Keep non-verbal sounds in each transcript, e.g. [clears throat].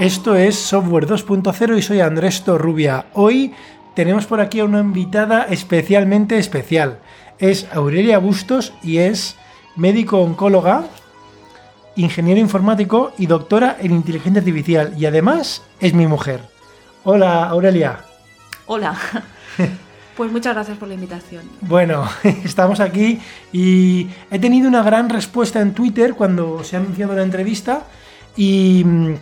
Esto es Software 2.0 y soy Andrés Torrubia. Hoy tenemos por aquí a una invitada especialmente especial. Es Aurelia Bustos y es médico oncóloga, ingeniero informático y doctora en inteligencia artificial. Y además es mi mujer. Hola, Aurelia. Hola. [laughs] Pues muchas gracias por la invitación. Bueno, [laughs] estamos aquí y he tenido una gran respuesta en Twitter cuando se ha anunciado la entrevista y mm,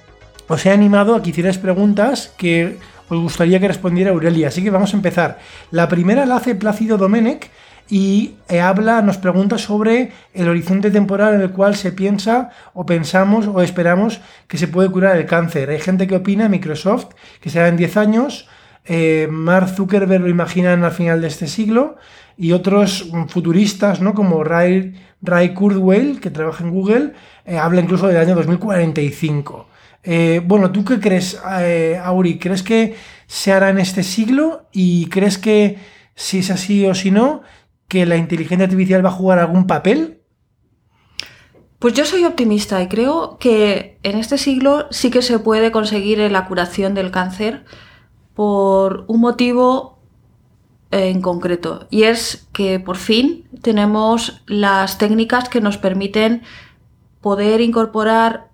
os he animado a que hicierais preguntas que os gustaría que respondiera Aurelia. Así que vamos a empezar. La primera la hace Plácido Domenech y eh, habla, nos pregunta sobre el horizonte temporal en el cual se piensa o pensamos o esperamos que se puede curar el cáncer. Hay gente que opina, Microsoft, que será en 10 años, eh, Mark Zuckerberg lo imaginan al final de este siglo y otros futuristas, ¿no? Como Ray, Ray Kurzweil, que trabaja en Google, eh, habla incluso del año 2045. Eh, bueno, ¿tú qué crees, eh, Auri? ¿Crees que se hará en este siglo? ¿Y crees que, si es así o si no, que la inteligencia artificial va a jugar algún papel? Pues yo soy optimista y creo que en este siglo sí que se puede conseguir la curación del cáncer por un motivo eh, en concreto y es que por fin tenemos las técnicas que nos permiten poder incorporar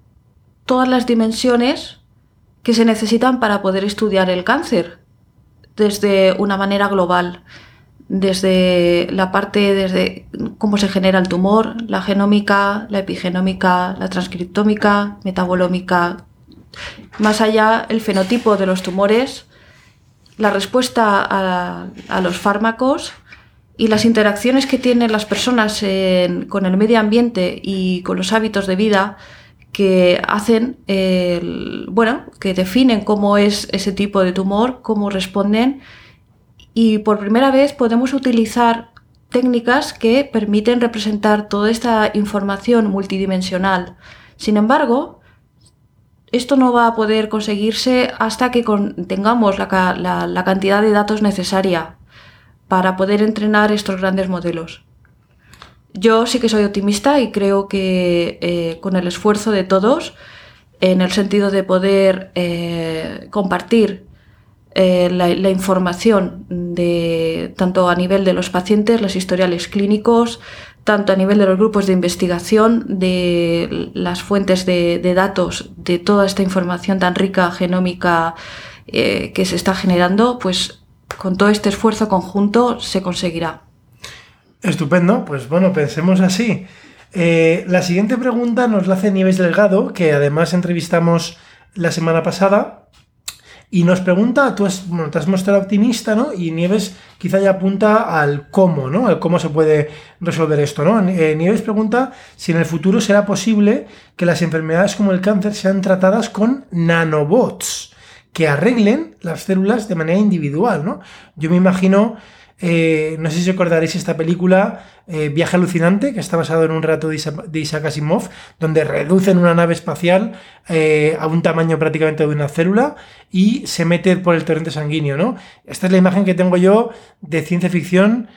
todas las dimensiones que se necesitan para poder estudiar el cáncer desde una manera global, desde la parte, desde cómo se genera el tumor, la genómica, la epigenómica, la transcriptómica, metabolómica, más allá el fenotipo de los tumores, la respuesta a, los fármacos y las interacciones que tienen las personas con el medio ambiente y con los hábitos de vida que hacen, bueno, que definen cómo es ese tipo de tumor, cómo responden y por primera vez podemos utilizar técnicas que permiten representar toda esta información multidimensional. Sin embargo, esto no va a poder conseguirse hasta que tengamos la cantidad de datos necesaria para poder entrenar estos grandes modelos. Yo sí que soy optimista y creo que eh, con el esfuerzo de todos, en el sentido de poder eh, compartir eh, la, información de tanto a nivel de los pacientes, los historiales clínicos, tanto a nivel de los grupos de investigación, de las fuentes de, de datos, de toda esta información tan rica, genómica, que se está generando, pues con todo este esfuerzo conjunto se conseguirá. Estupendo, pues bueno, pensemos así. Eh, la siguiente pregunta nos la hace Nieves Delgado, que además entrevistamos la semana pasada, y nos pregunta, tú has, te has mostrado optimista, ¿no? Y Nieves quizá ya apunta al cómo, ¿no? Al cómo se puede resolver esto, ¿no? Eh, Nieves pregunta si en el futuro será posible que las enfermedades como el cáncer sean tratadas con nanobots que arreglen las células de manera individual, ¿no? Yo me imagino eh, no sé si acordaréis esta película eh, Viaje alucinante, que está basado en un relato de, Isaac Asimov, donde reducen una nave espacial eh, a un tamaño prácticamente de una célula y se mete por el torrente sanguíneo, ¿no? Esta es la imagen que tengo yo de ciencia ficción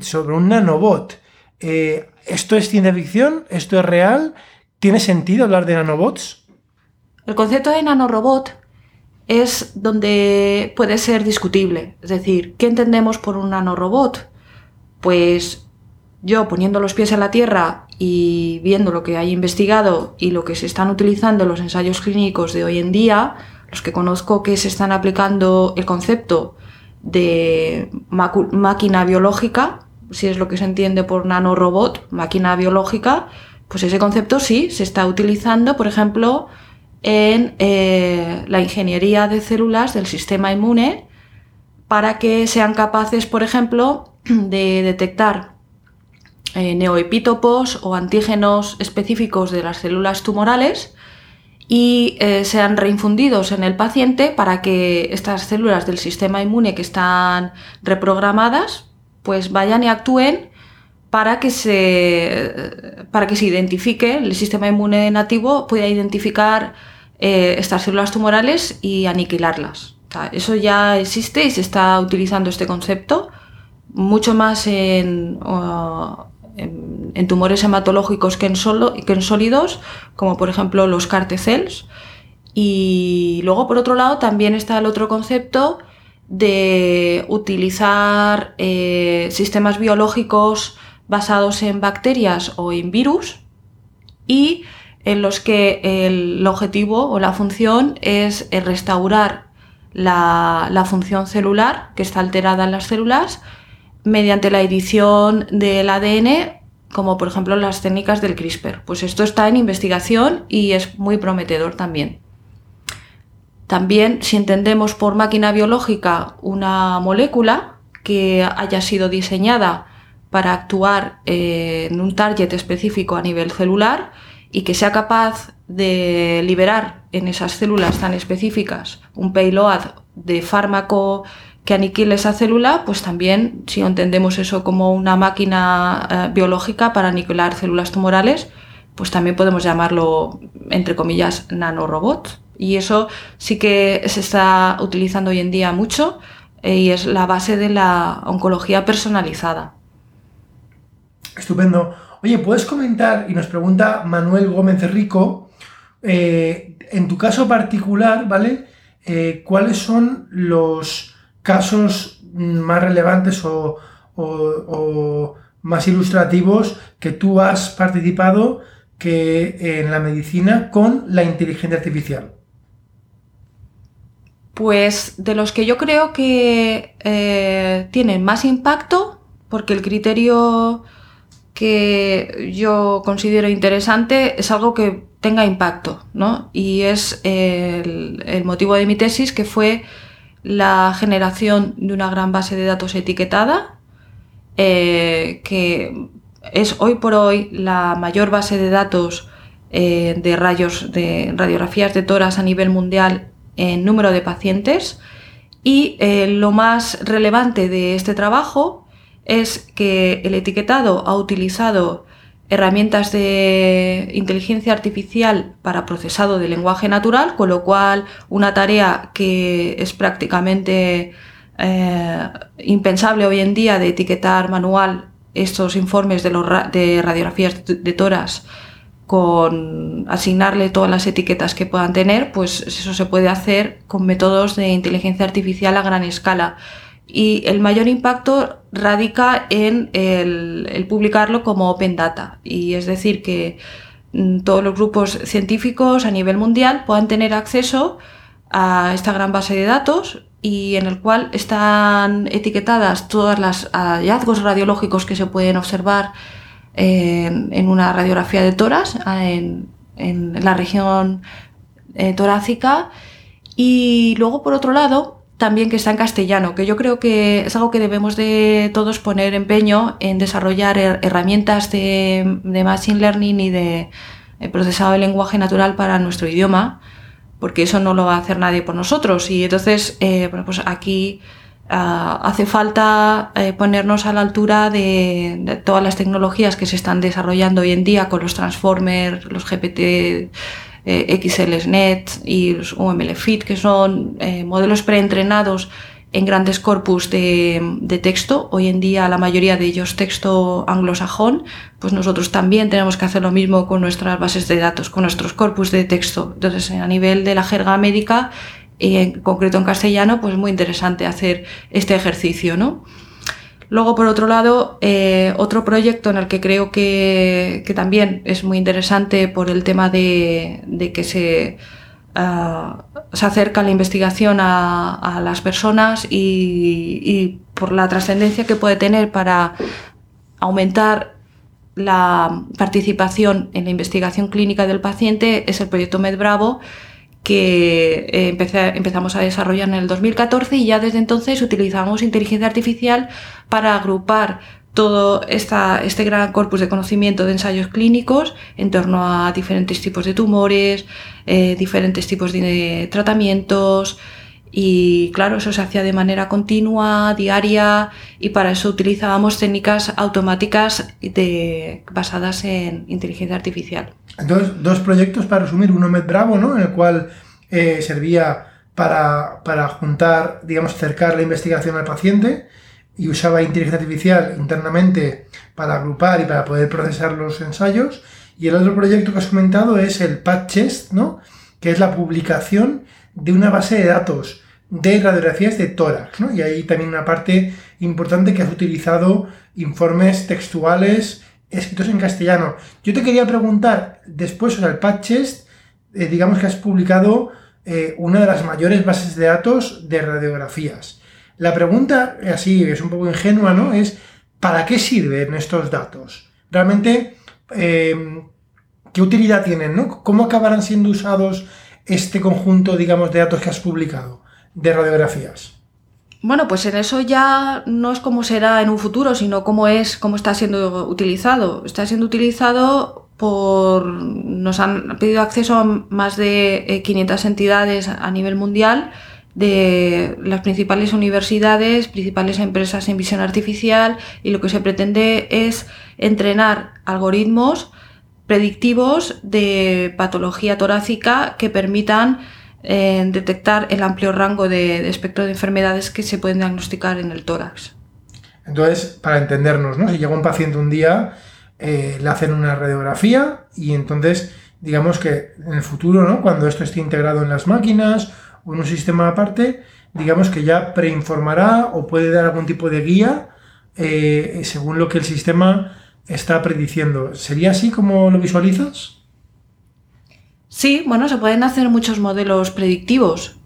sobre un nanobot. ¿Esto es ciencia ficción? ¿Esto es real? ¿Tiene sentido hablar de nanobots? El concepto de nanorobot es donde puede ser discutible. Es decir, ¿qué entendemos por un nanorobot? Pues yo poniendo los pies en la tierra y viendo lo que hay investigado y lo que se están utilizando en los ensayos clínicos de hoy en día, los que conozco que se están aplicando el concepto de máquina biológica, si es lo que se entiende por nanorobot, máquina biológica, pues ese concepto sí se está utilizando, por ejemplo, en eh, la ingeniería de células del sistema inmune para que sean capaces, por ejemplo, [clears throat] de detectar eh, neoepítopos o antígenos específicos de las células tumorales y eh, sean reinfundidos en el paciente para que estas células del sistema inmune que están reprogramadas pues vayan y actúen para que se para que se identifique el sistema inmune nativo pueda identificar eh, estas células tumorales y aniquilarlas. eso ya existe y se está utilizando este concepto mucho más en, en, tumores hematológicos que en, solo, que en sólidos, como por ejemplo los CAR cells Y luego, por otro lado, también está el otro concepto de utilizar eh, sistemas biológicos basados en bacterias o en virus y en los que el objetivo o la función es eh, restaurar la, función celular que está alterada en las células mediante la edición del ADN, como por ejemplo las técnicas del CRISPR. Pues esto está en investigación y es muy prometedor también. También, si entendemos por máquina biológica una molécula que haya sido diseñada para actuar eh, en un target específico a nivel celular y que sea capaz de liberar en esas células tan específicas un payload de fármaco que aniquile esa célula, pues también, si entendemos eso como una máquina eh, biológica para aniquilar células tumorales, pues también podemos llamarlo, entre comillas, nanorobot. Y eso sí que se está utilizando hoy en día mucho eh, y es la base de la oncología personalizada. Estupendo. Oye, ¿puedes comentar? Y nos pregunta Manuel Gómez Rico, eh, en tu caso particular, ¿vale? Eh, ¿Cuáles son los casos más relevantes o, más ilustrativos que tú has participado que en la medicina con la inteligencia artificial? Pues de los que yo creo que eh, tienen más impacto, porque el criterio que yo considero interesante es algo que tenga impacto, ¿no? Y es el, motivo de mi tesis, que fue la generación de una gran base de datos etiquetada, eh, que es hoy por hoy la mayor base de datos eh, de rayos, de radiografías de toras a nivel mundial en número de pacientes. Y eh, lo más relevante de este trabajo es que el etiquetado ha utilizado herramientas de inteligencia artificial para procesado de lenguaje natural, con lo cual una tarea que es prácticamente eh, impensable hoy en día de etiquetar manual estos informes de, los de radiografías de toras con asignarle todas las etiquetas que puedan tener, pues eso se puede hacer con métodos de inteligencia artificial a gran escala y el mayor impacto radica en el, publicarlo como open data. Y es decir que mm, todos los grupos científicos a nivel mundial puedan tener acceso a esta gran base de datos y en el cual están etiquetadas todas las hallazgos radiológicos que se pueden observar en, una radiografía de toras en, la región eh, torácica. Y luego por otro lado también que está en castellano, que yo creo que es algo que debemos de todos poner empeño en desarrollar herramientas de, Machine Learning y de procesado de lenguaje natural para nuestro idioma, porque eso no lo va a hacer nadie por nosotros. Y entonces, eh, bueno, pues aquí ah, hace falta eh, ponernos a la altura de, todas las tecnologías que se están desarrollando hoy en día con los transformers, los GPT eh, XLSNet y los UMLFit, que son eh, modelos preentrenados en grandes corpus de, texto, hoy en día la mayoría de ellos texto anglosajón, pues nosotros también tenemos que hacer lo mismo con nuestras bases de datos, con nuestros corpus de texto. Entonces, a nivel de la jerga médica, y en concreto en castellano, pues es muy interesante hacer este ejercicio, ¿no? Luego, por otro lado, eh, otro proyecto en el que creo que, también es muy interesante por el tema de, que se, ah, se, acerca la investigación a, las personas y, por la trascendencia que puede tener para aumentar la participación en la investigación clínica del paciente es el proyecto MedBravo que eh, empezamos a desarrollar en el 2014 y ya desde entonces utilizamos inteligencia artificial para agrupar todo esta, este gran corpus de conocimiento de ensayos clínicos en torno a diferentes tipos de tumores, eh, diferentes tipos de tratamientos, y claro, eso se hacía de manera continua, diaria, y para eso utilizábamos técnicas automáticas basadas en inteligencia artificial. Entonces, dos proyectos para resumir, uno MedBravo, ¿no? En el cual eh, servía para, para, juntar, digamos, acercar la investigación al paciente y usaba inteligencia artificial internamente para agrupar y para poder procesar los ensayos. Y el otro proyecto que has comentado es el PatChest, ¿no? que es la publicación de una base de datos de radiografías de tórax, ¿no? Y hay también una parte importante que has utilizado informes textuales escritos en castellano. Yo te quería preguntar, después, sea, el Patchest, eh, digamos que has publicado eh, una de las mayores bases de datos de radiografías. La pregunta, así es un poco ingenua, ¿no? Es, ¿para qué sirven estos datos? Realmente, eh, ¿qué utilidad tienen, ¿no? ¿Cómo acabarán siendo usados este conjunto, digamos, de datos que has publicado de radiografías? Bueno, pues en eso ya no es como será en un futuro, sino cómo es, cómo está siendo utilizado. Está siendo utilizado por. Nos han pedido acceso a más de 500 eh, entidades a nivel mundial de las principales universidades, principales empresas en visión artificial y lo que se pretende es entrenar algoritmos predictivos de patología torácica que permitan detectar el amplio rango de, espectro de enfermedades que se pueden diagnosticar en el tórax. Entonces, para entendernos, ¿no? si llega un paciente un día, eh, le hacen una radiografía y entonces, digamos que en el futuro, ¿no? cuando esto esté integrado en las máquinas o en un sistema aparte, digamos que ya preinformará o puede dar algún tipo de guía eh, según lo que el sistema está prediciendo. ¿Sería así como lo visualizas? Sí, bueno, se pueden hacer muchos modelos predictivos.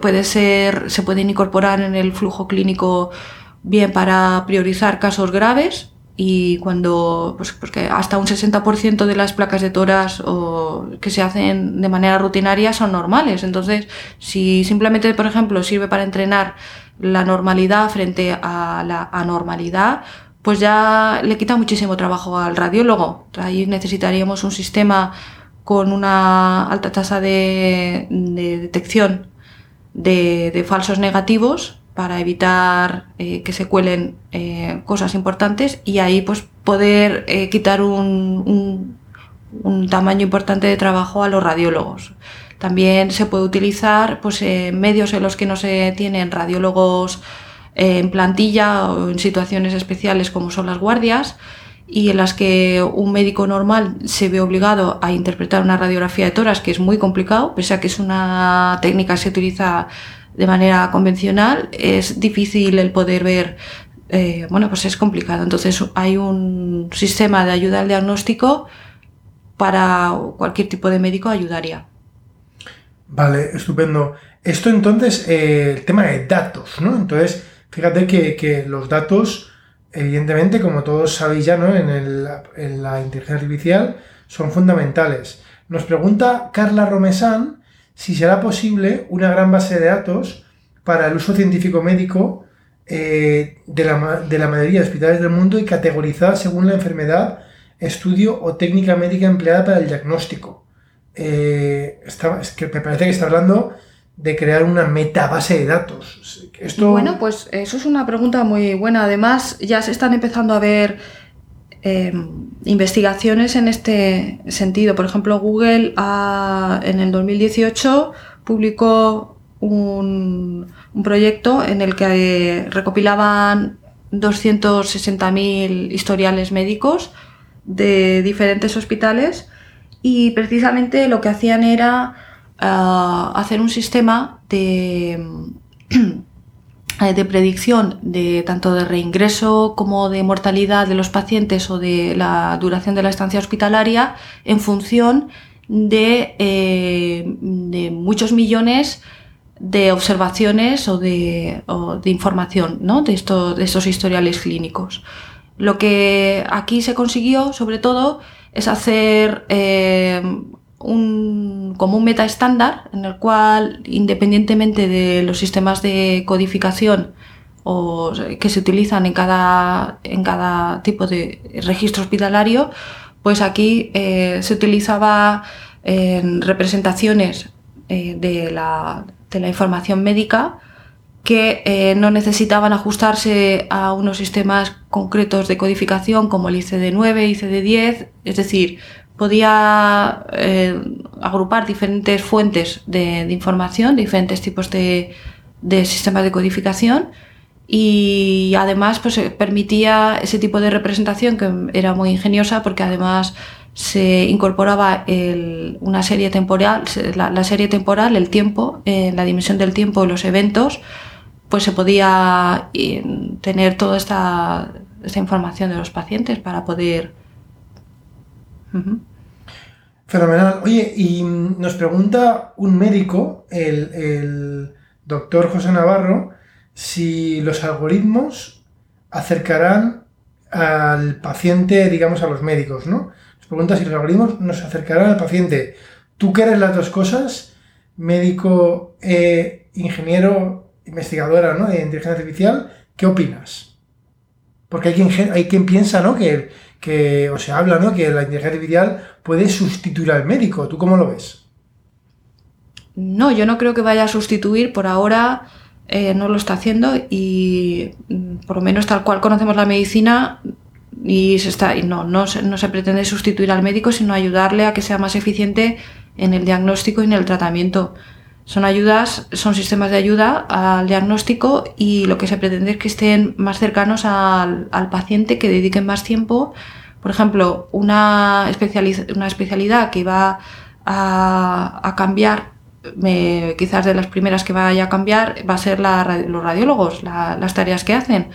puede ser, se pueden incorporar en el flujo clínico bien para priorizar casos graves y cuando, pues porque hasta un 60% de las placas de toras o, que se hacen de manera rutinaria son normales. Entonces, si simplemente, por ejemplo, sirve para entrenar la normalidad frente a la anormalidad, pues ya le quita muchísimo trabajo al radiólogo. Ahí necesitaríamos un sistema con una alta tasa de, detección de, falsos negativos para evitar eh, que se cuelen eh, cosas importantes y ahí pues poder eh, quitar un, un, tamaño importante de trabajo a los radiólogos. También se puede utilizar pues, medios en los que no se tienen radiólogos en plantilla o en situaciones especiales como son las guardias y en las que un médico normal se ve obligado a interpretar una radiografía de toras, que es muy complicado, pese a que es una técnica que se utiliza de manera convencional, es difícil el poder ver, eh, bueno, pues es complicado. Entonces hay un sistema de ayuda al diagnóstico para cualquier tipo de médico ayudaría. Vale, estupendo. Esto entonces, eh, el tema de datos, ¿no? Entonces, fíjate que, que los datos evidentemente, como todos sabéis ya, ¿no? en, la inteligencia artificial, son fundamentales. Nos pregunta Carla Romesan si será posible una gran base de datos para el uso científico médico eh, de, la, mayoría de hospitales del mundo y categorizar según la enfermedad, estudio o técnica médica empleada para el diagnóstico. Eh, que me parece que está hablando de crear una metabase de datos. Esto... Bueno, pues eso es una pregunta muy buena. Además, ya se están empezando a ver em, investigaciones en este sentido. Por ejemplo, Google en el 2018 publicó un, proyecto en el que recopilaban 260.000 historiales médicos de diferentes hospitales y precisamente lo que hacían era hacer un sistema de, [clears throat] de predicción de tanto de reingreso como de mortalidad de los pacientes o de la duración de la estancia hospitalaria en función de, eh, muchos millones de observaciones o de, información ¿no? de estos historiales clínicos. Lo que aquí se consiguió, sobre todo, es hacer eh, un, como un meta estándar en el cual, independientemente de los sistemas de codificación o, que se utilizan en cada, en cada tipo de registro hospitalario, pues aquí eh, se utilizaba en representaciones eh, de, la, de, la, información médica que eh, no necesitaban ajustarse a unos sistemas concretos de codificación como el ICD-9, ICD-10, es decir, podía eh, agrupar diferentes fuentes de, información, diferentes tipos de, sistemas de codificación y además pues, eh, permitía ese tipo de representación que era muy ingeniosa porque además se incorporaba una serie temporal, la, serie temporal, el tiempo, eh, la dimensión del tiempo los eventos, pues se podía tener toda esta, información de los pacientes para poder... Fenomenal. Oye, y nos pregunta un médico, el doctor José Navarro, si los algoritmos acercarán al paciente, digamos, a los médicos, ¿no? Nos pregunta si los algoritmos nos acercarán al paciente. ¿Tú qué eres las dos cosas? Médico, e ingeniero, investigadora, ¿no? De inteligencia artificial, ¿qué opinas? Porque hay quien, hay quien piensa, ¿no? Que, que, o se habla, ¿no? Que la inteligencia artificial puede sustituir al médico. ¿Tú cómo lo ves? No, yo no creo que vaya a sustituir por ahora eh, no lo está haciendo y mm, por lo menos tal cual conocemos la medicina y se está y no, no, se, no se pretende sustituir al médico sino ayudarle a que sea más eficiente en el diagnóstico y en el tratamiento. Son ayudas, son sistemas de ayuda al diagnóstico y lo que se pretende es que estén más cercanos al, paciente, que dediquen más tiempo. Por ejemplo, una, una especialidad que va a, a cambiar quizás de las primeras que vaya a cambiar va a ser los radiólogos, las tareas que hacen.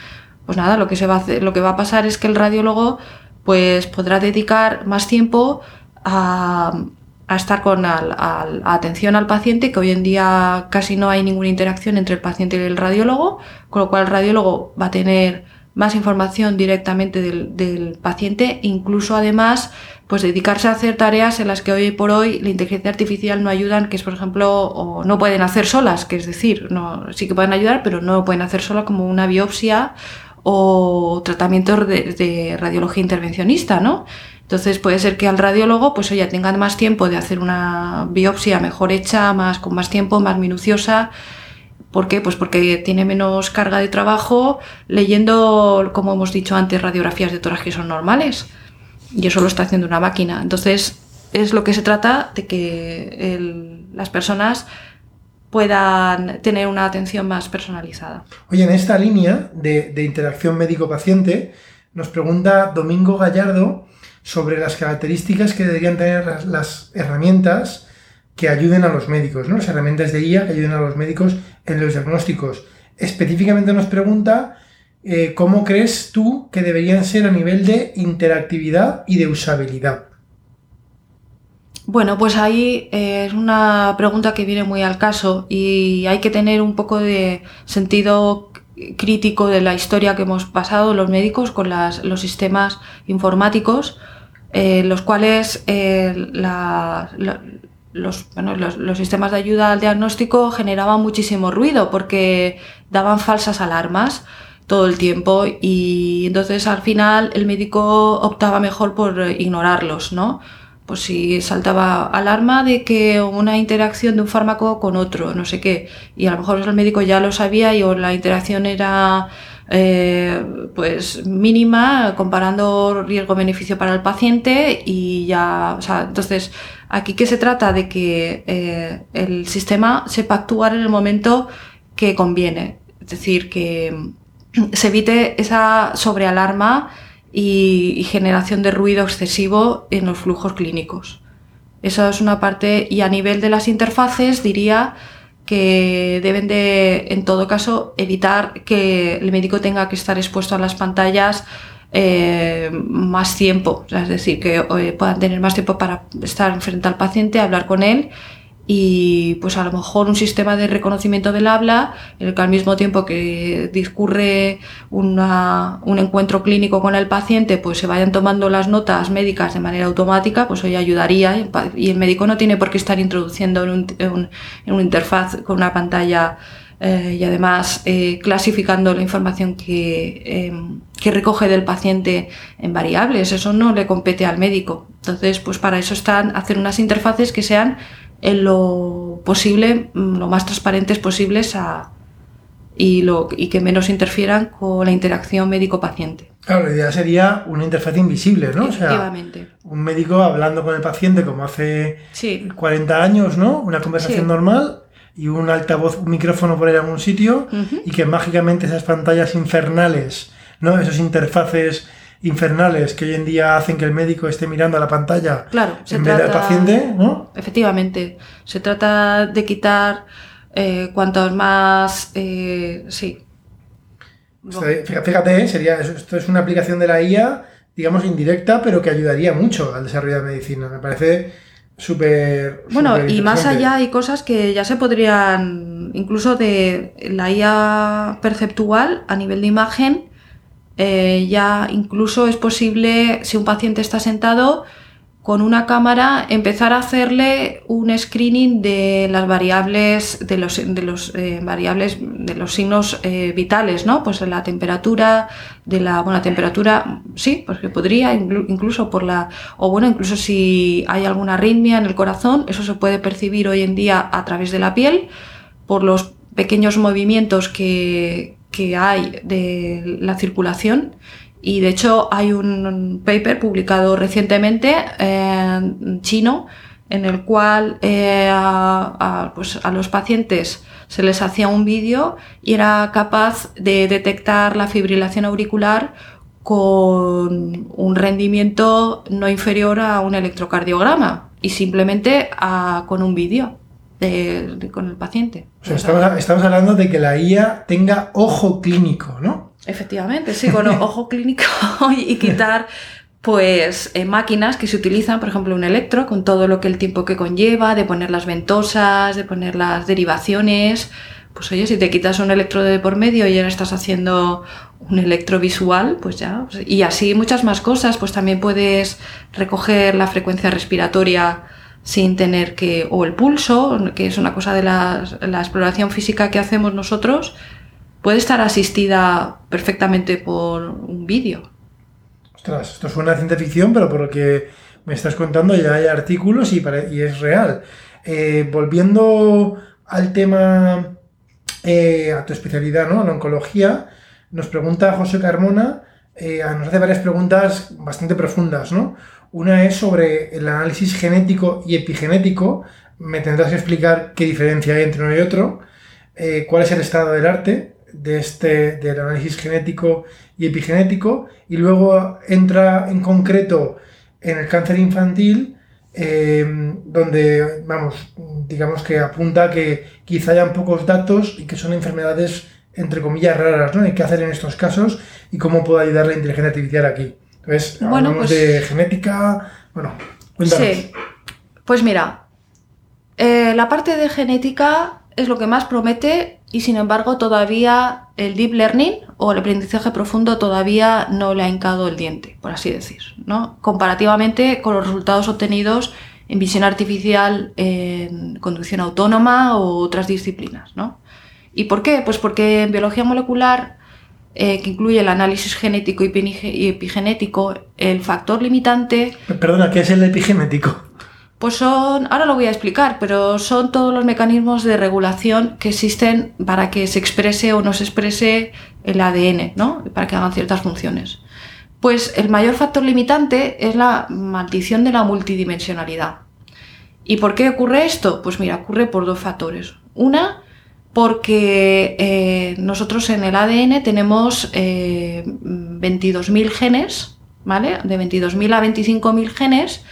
Pues nada, lo que, se va a lo que va a pasar es que el radiólogo pues, podrá dedicar más tiempo a, estar con atención al paciente, que hoy en día casi no hay ninguna interacción entre el paciente y el radiólogo, con lo cual el radiólogo va a tener más información directamente del, paciente, incluso además pues dedicarse a hacer tareas en las que hoy por hoy la inteligencia artificial no ayudan, que es por ejemplo, o no pueden hacer solas, que es decir, no, sí que pueden ayudar, pero no pueden hacer solas como una biopsia o tratamiento de, radiología intervencionista, ¿no? Entonces puede ser que al radiólogo pues ya tengan más tiempo de hacer una biopsia mejor hecha, más con más tiempo, más minuciosa ¿Por qué? Pues porque tiene menos carga de trabajo leyendo, como hemos dicho antes, radiografías de toras que son normales. Y eso lo está haciendo una máquina. Entonces, es lo que se trata de que las personas puedan tener una atención más personalizada. Oye, en esta línea de, interacción médico-paciente, nos pregunta Domingo Gallardo sobre las características que deberían tener las herramientas que ayuden a los médicos, ¿no? Las herramientas de IA que ayuden a los médicos en los diagnósticos. Específicamente nos pregunta eh, cómo crees tú que deberían ser a nivel de interactividad y de usabilidad. Bueno, pues ahí eh, es una pregunta que viene muy al caso y hay que tener un poco de sentido crítico de la historia que hemos pasado los médicos con los sistemas informáticos, eh, los cuales la, los, bueno, los, sistemas de ayuda al diagnóstico generaban muchísimo ruido porque daban falsas alarmas todo el tiempo y entonces al final el médico optaba mejor por ignorarlos, ¿no? Pues si saltaba alarma de que una interacción de un fármaco con otro, no sé qué, y a lo mejor el médico ya lo sabía y o la interacción era eh, pues mínima comparando riesgo-beneficio para el paciente y ya, o sea, entonces aquí que se trata de que eh, el sistema sepa actuar en el momento que conviene, es decir, que se evite esa sobrealarma y, y generación de ruido excesivo en los flujos clínicos. Eso es una parte y a nivel de las interfaces diría que deben de, en todo caso, evitar que el médico tenga que estar expuesto a las pantallas eh, más tiempo, es decir, que eh, puedan tener más tiempo para estar frente al paciente, hablar con él y pues a lo mejor un sistema de reconocimiento del habla, en el que al mismo tiempo que discurre una, un encuentro clínico con el paciente, pues se vayan tomando las notas médicas de manera automática, pues hoy ayudaría y el médico no tiene por qué estar introduciendo en, un, en, una interfaz con una pantalla eh, y además eh, clasificando la información que, em, que, recoge del paciente en variables. Eso no le compete al médico. Entonces, pues para eso están hacer unas interfaces que sean en lo posible, mm, lo más transparentes posibles a, y, lo, y que menos interfieran con la interacción médico-paciente. Claro, la idea sería una interfaz invisible, ¿no? O sea, un médico hablando con el paciente como hace 40 años, ¿no? Una conversación normal y un altavoz, un micrófono por ahí en algún sitio y que mágicamente esas pantallas infernales, ¿no? Esas interfaces infernales que hoy en día hacen que el médico esté mirando a la pantalla Claro, en vez del paciente, ¿no? Efectivamente, se trata de quitar eh, cuantos más... eh, sí. Fíjate, ¿eh? sería, esto es una aplicación de la IA, digamos, indirecta, pero que ayudaría mucho al desarrollo de medicina. Me parece súper... Bueno, y más allá hay cosas que ya se podrían, incluso de la IA perceptual a nivel de imagen, eh, ya incluso es posible, si un paciente está sentado, con una cámara empezar a hacerle un screening de las variables, de los, de los eh, variables, de los signos eh, vitales, ¿no? Pues de la temperatura, de la, bueno, la temperatura, sí, porque podría, inclu- incluso por la, o bueno, incluso si hay alguna arritmia en el corazón, eso se puede percibir hoy en día a través de la piel, por los pequeños movimientos que, que hay de la circulación. Y de hecho hay un paper publicado recientemente en chino en el cual eh, a, pues a los pacientes se les hacía un vídeo y era capaz de detectar la fibrilación auricular con un rendimiento no inferior a un electrocardiograma y simplemente con un vídeo de- de- con el paciente. O sea, estamos, estamos hablando de que la IA tenga ojo clínico, ¿no? Efectivamente, sí, con [laughs] ojo clínico [laughs] y quitar pues eh, máquinas que se utilizan, por ejemplo, un electro, con todo lo que el tiempo que conlleva, de poner las ventosas, de poner las derivaciones. Pues oye, si te quitas un electrodo de por medio y ahora estás haciendo un electrovisual, pues ya. pues, y así muchas más cosas, pues también puedes recoger la frecuencia respiratoria sin tener que, o el pulso, que es una cosa de la, la exploración física que hacemos nosotros, puede estar asistida perfectamente por un vídeo. Ostras, esto suena a ciencia ficción, pero por lo que me estás contando ya hay artículos y, es real. Eh, volviendo al tema, eh, a tu especialidad, ¿no? A la oncología, nos pregunta José Carmona, eh, nos hace varias preguntas bastante profundas, ¿no? Una es sobre el análisis genético y epigenético. Me tendrás que explicar qué diferencia hay entre uno y otro. Eh, cuál es el estado del arte de este, del análisis genético y epigenético. Y luego entra en concreto en el cáncer infantil, eh, donde, vamos, digamos que apunta que quizá hayan pocos datos y que son enfermedades, entre comillas, raras, ¿no? ¿Y qué hacer en estos casos y cómo puede ayudar la inteligencia artificial aquí? Entonces, Bueno, pues- de genética, bueno, cuéntanos. Sí, pues mira, eh, la parte de genética es lo que más promete y sin embargo todavía el deep learning o el aprendizaje profundo todavía no le ha hincado el diente, por así decir, ¿no? Comparativamente con los resultados obtenidos en visión artificial, en conducción autónoma o otras disciplinas, ¿no? ¿Y por qué? Pues porque en biología molecular eh, que incluye el análisis genético y epigenético, el factor limitante Perdona, ¿qué es el epigenético? pues son, ahora lo voy a explicar, pero son todos los mecanismos de regulación que existen para que se exprese o no se exprese el ADN, ¿no? Para que hagan ciertas funciones. Pues el mayor factor limitante es la maldición de la multidimensionalidad. ¿Y por qué ocurre esto? Pues mira, ocurre por dos factores. Una, porque eh, nosotros en el ADN tenemos eh, 22.000 genes, ¿vale? De 22.000 a 25.000 genes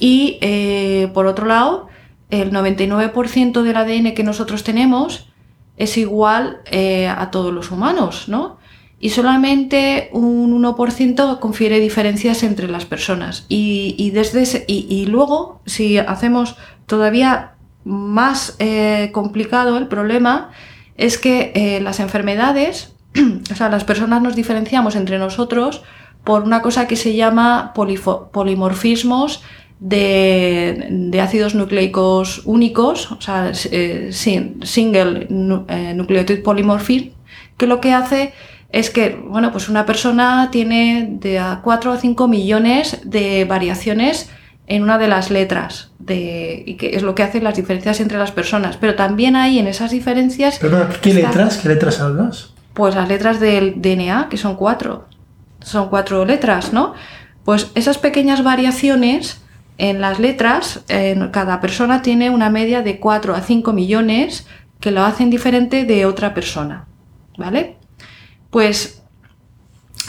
y eh, por otro lado, el 99% del ADN que nosotros tenemos es igual eh, a todos los humanos, ¿no? Y solamente un 1% confiere diferencias entre las personas. Y, desde ese- y luego, si hacemos todavía más eh, complicado el problema, es que eh, las enfermedades, [clears throat] o sea, las personas nos diferenciamos entre nosotros por una cosa que se llama polimorfismos de, ácidos nucleicos únicos, o sea, eh, sin- single nu- nucleotide polymorphism, que lo que hace es que, bueno, pues una persona tiene de a 4 a 5 millones de variaciones en una de las letras, de, y que es lo que hace las diferencias entre las personas. Pero también hay en esas diferencias... Perdona, ¿qué está- letras? ¿Qué letras hablas? pues las letras del DNA, que son cuatro. Son cuatro letras, ¿no? Pues esas pequeñas variaciones en las letras, en cada persona tiene una media de 4 a 5 millones que lo hacen diferente de otra persona, ¿vale? Pues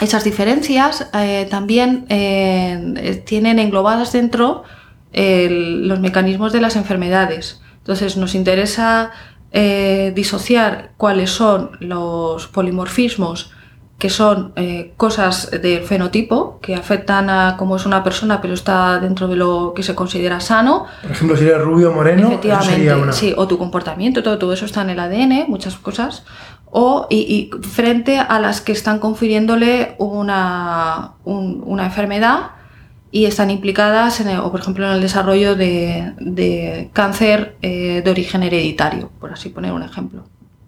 esas diferencias eh, también eh, tienen englobadas dentro los mecanismos de las enfermedades. Entonces nos interesa eh, disociar cuáles son los polimorfismos que son cosas del fenotipo que afectan a cómo es una persona, pero está dentro de lo que se considera sano. Por ejemplo, si eres rubio moreno, efectivamente, sí, o tu comportamiento, todo, todo eso está en el ADN, muchas cosas o y, frente a las que están confiriéndole una, una enfermedad y están implicadas, en o por ejemplo, en el desarrollo de, cáncer eh, de origen hereditario, por así poner un ejemplo.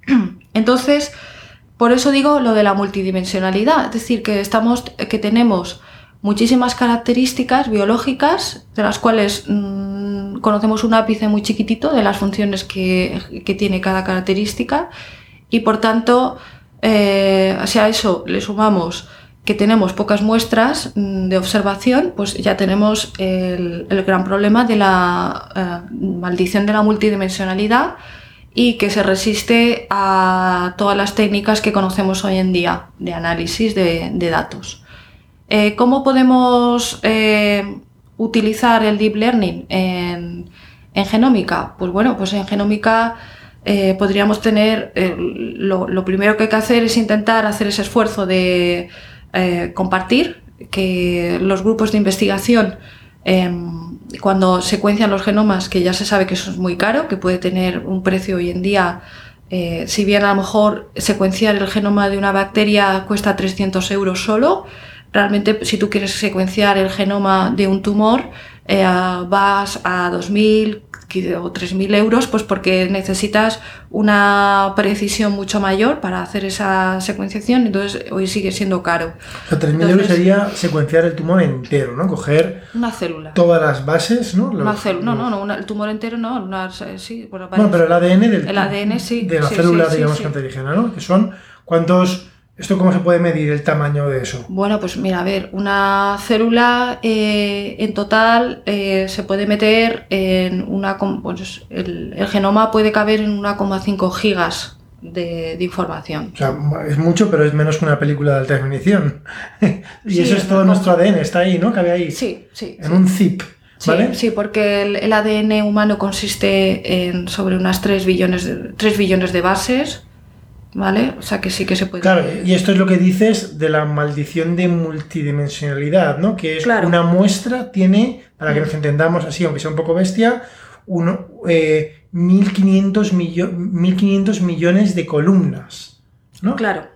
[clears throat] Entonces, por eso digo lo de la multidimensionalidad, es decir, que, estamos, que tenemos muchísimas características biológicas, de las cuales mm, conocemos un ápice muy chiquitito de las funciones que, que tiene cada característica, y por tanto, eh, si a eso le sumamos que tenemos pocas muestras mm, de observación, pues ya tenemos el, gran problema de la eh, maldición de la multidimensionalidad y que se resiste a todas las técnicas que conocemos hoy en día de análisis de, datos. Eh, ¿Cómo podemos utilizar el deep learning en, en genómica? Pues bueno, pues en genómica eh, podríamos tener, eh, lo, primero que hay que hacer es intentar hacer ese esfuerzo de eh, compartir, que los grupos de investigación, em, cuando secuencian los genomas, que ya se sabe que eso es muy caro, que puede tener un precio hoy en día, si bien a lo mejor secuenciar el genoma de una bacteria cuesta 300 euros solo, realmente si tú quieres secuenciar el genoma de un tumor, vas a 2.000, o 3.000 euros, pues porque necesitas una precisión mucho mayor para hacer esa secuenciación, entonces hoy sigue siendo caro. O 3.000 euros sería secuenciar el tumor entero, ¿no? Coger una célula. todas las bases, ¿no? una célula, no, no, no el tumor entero no, una, sí, bueno, pero el ADN del el ADN, sí, de la célula, digamos, cancerígena, ¿no? Que son cuántos ¿Esto cómo se puede medir el tamaño de eso? Bueno, pues mira, a ver, una célula eh, en total eh, se puede meter en una... Pues el, genoma puede caber en 1,5 gigas de, información. O sea, es mucho, pero es menos que una película de alta definición. [laughs] y eso es todo nuestro ADN, está ahí, ¿no? Cabe ahí. Sí, sí. En un zip. ¿Vale? Sí, porque el, ADN humano consiste en sobre unas 3 billones de, 3 billones de bases ¿Vale? O sea que sí que se puede. Claro, y esto es lo que dices de la maldición de multidimensionalidad, ¿no? Que es una muestra, tiene, para que nos entendamos así, aunque sea un poco bestia, uno, eh, 1500, 1500 millones de columnas, ¿no? Claro.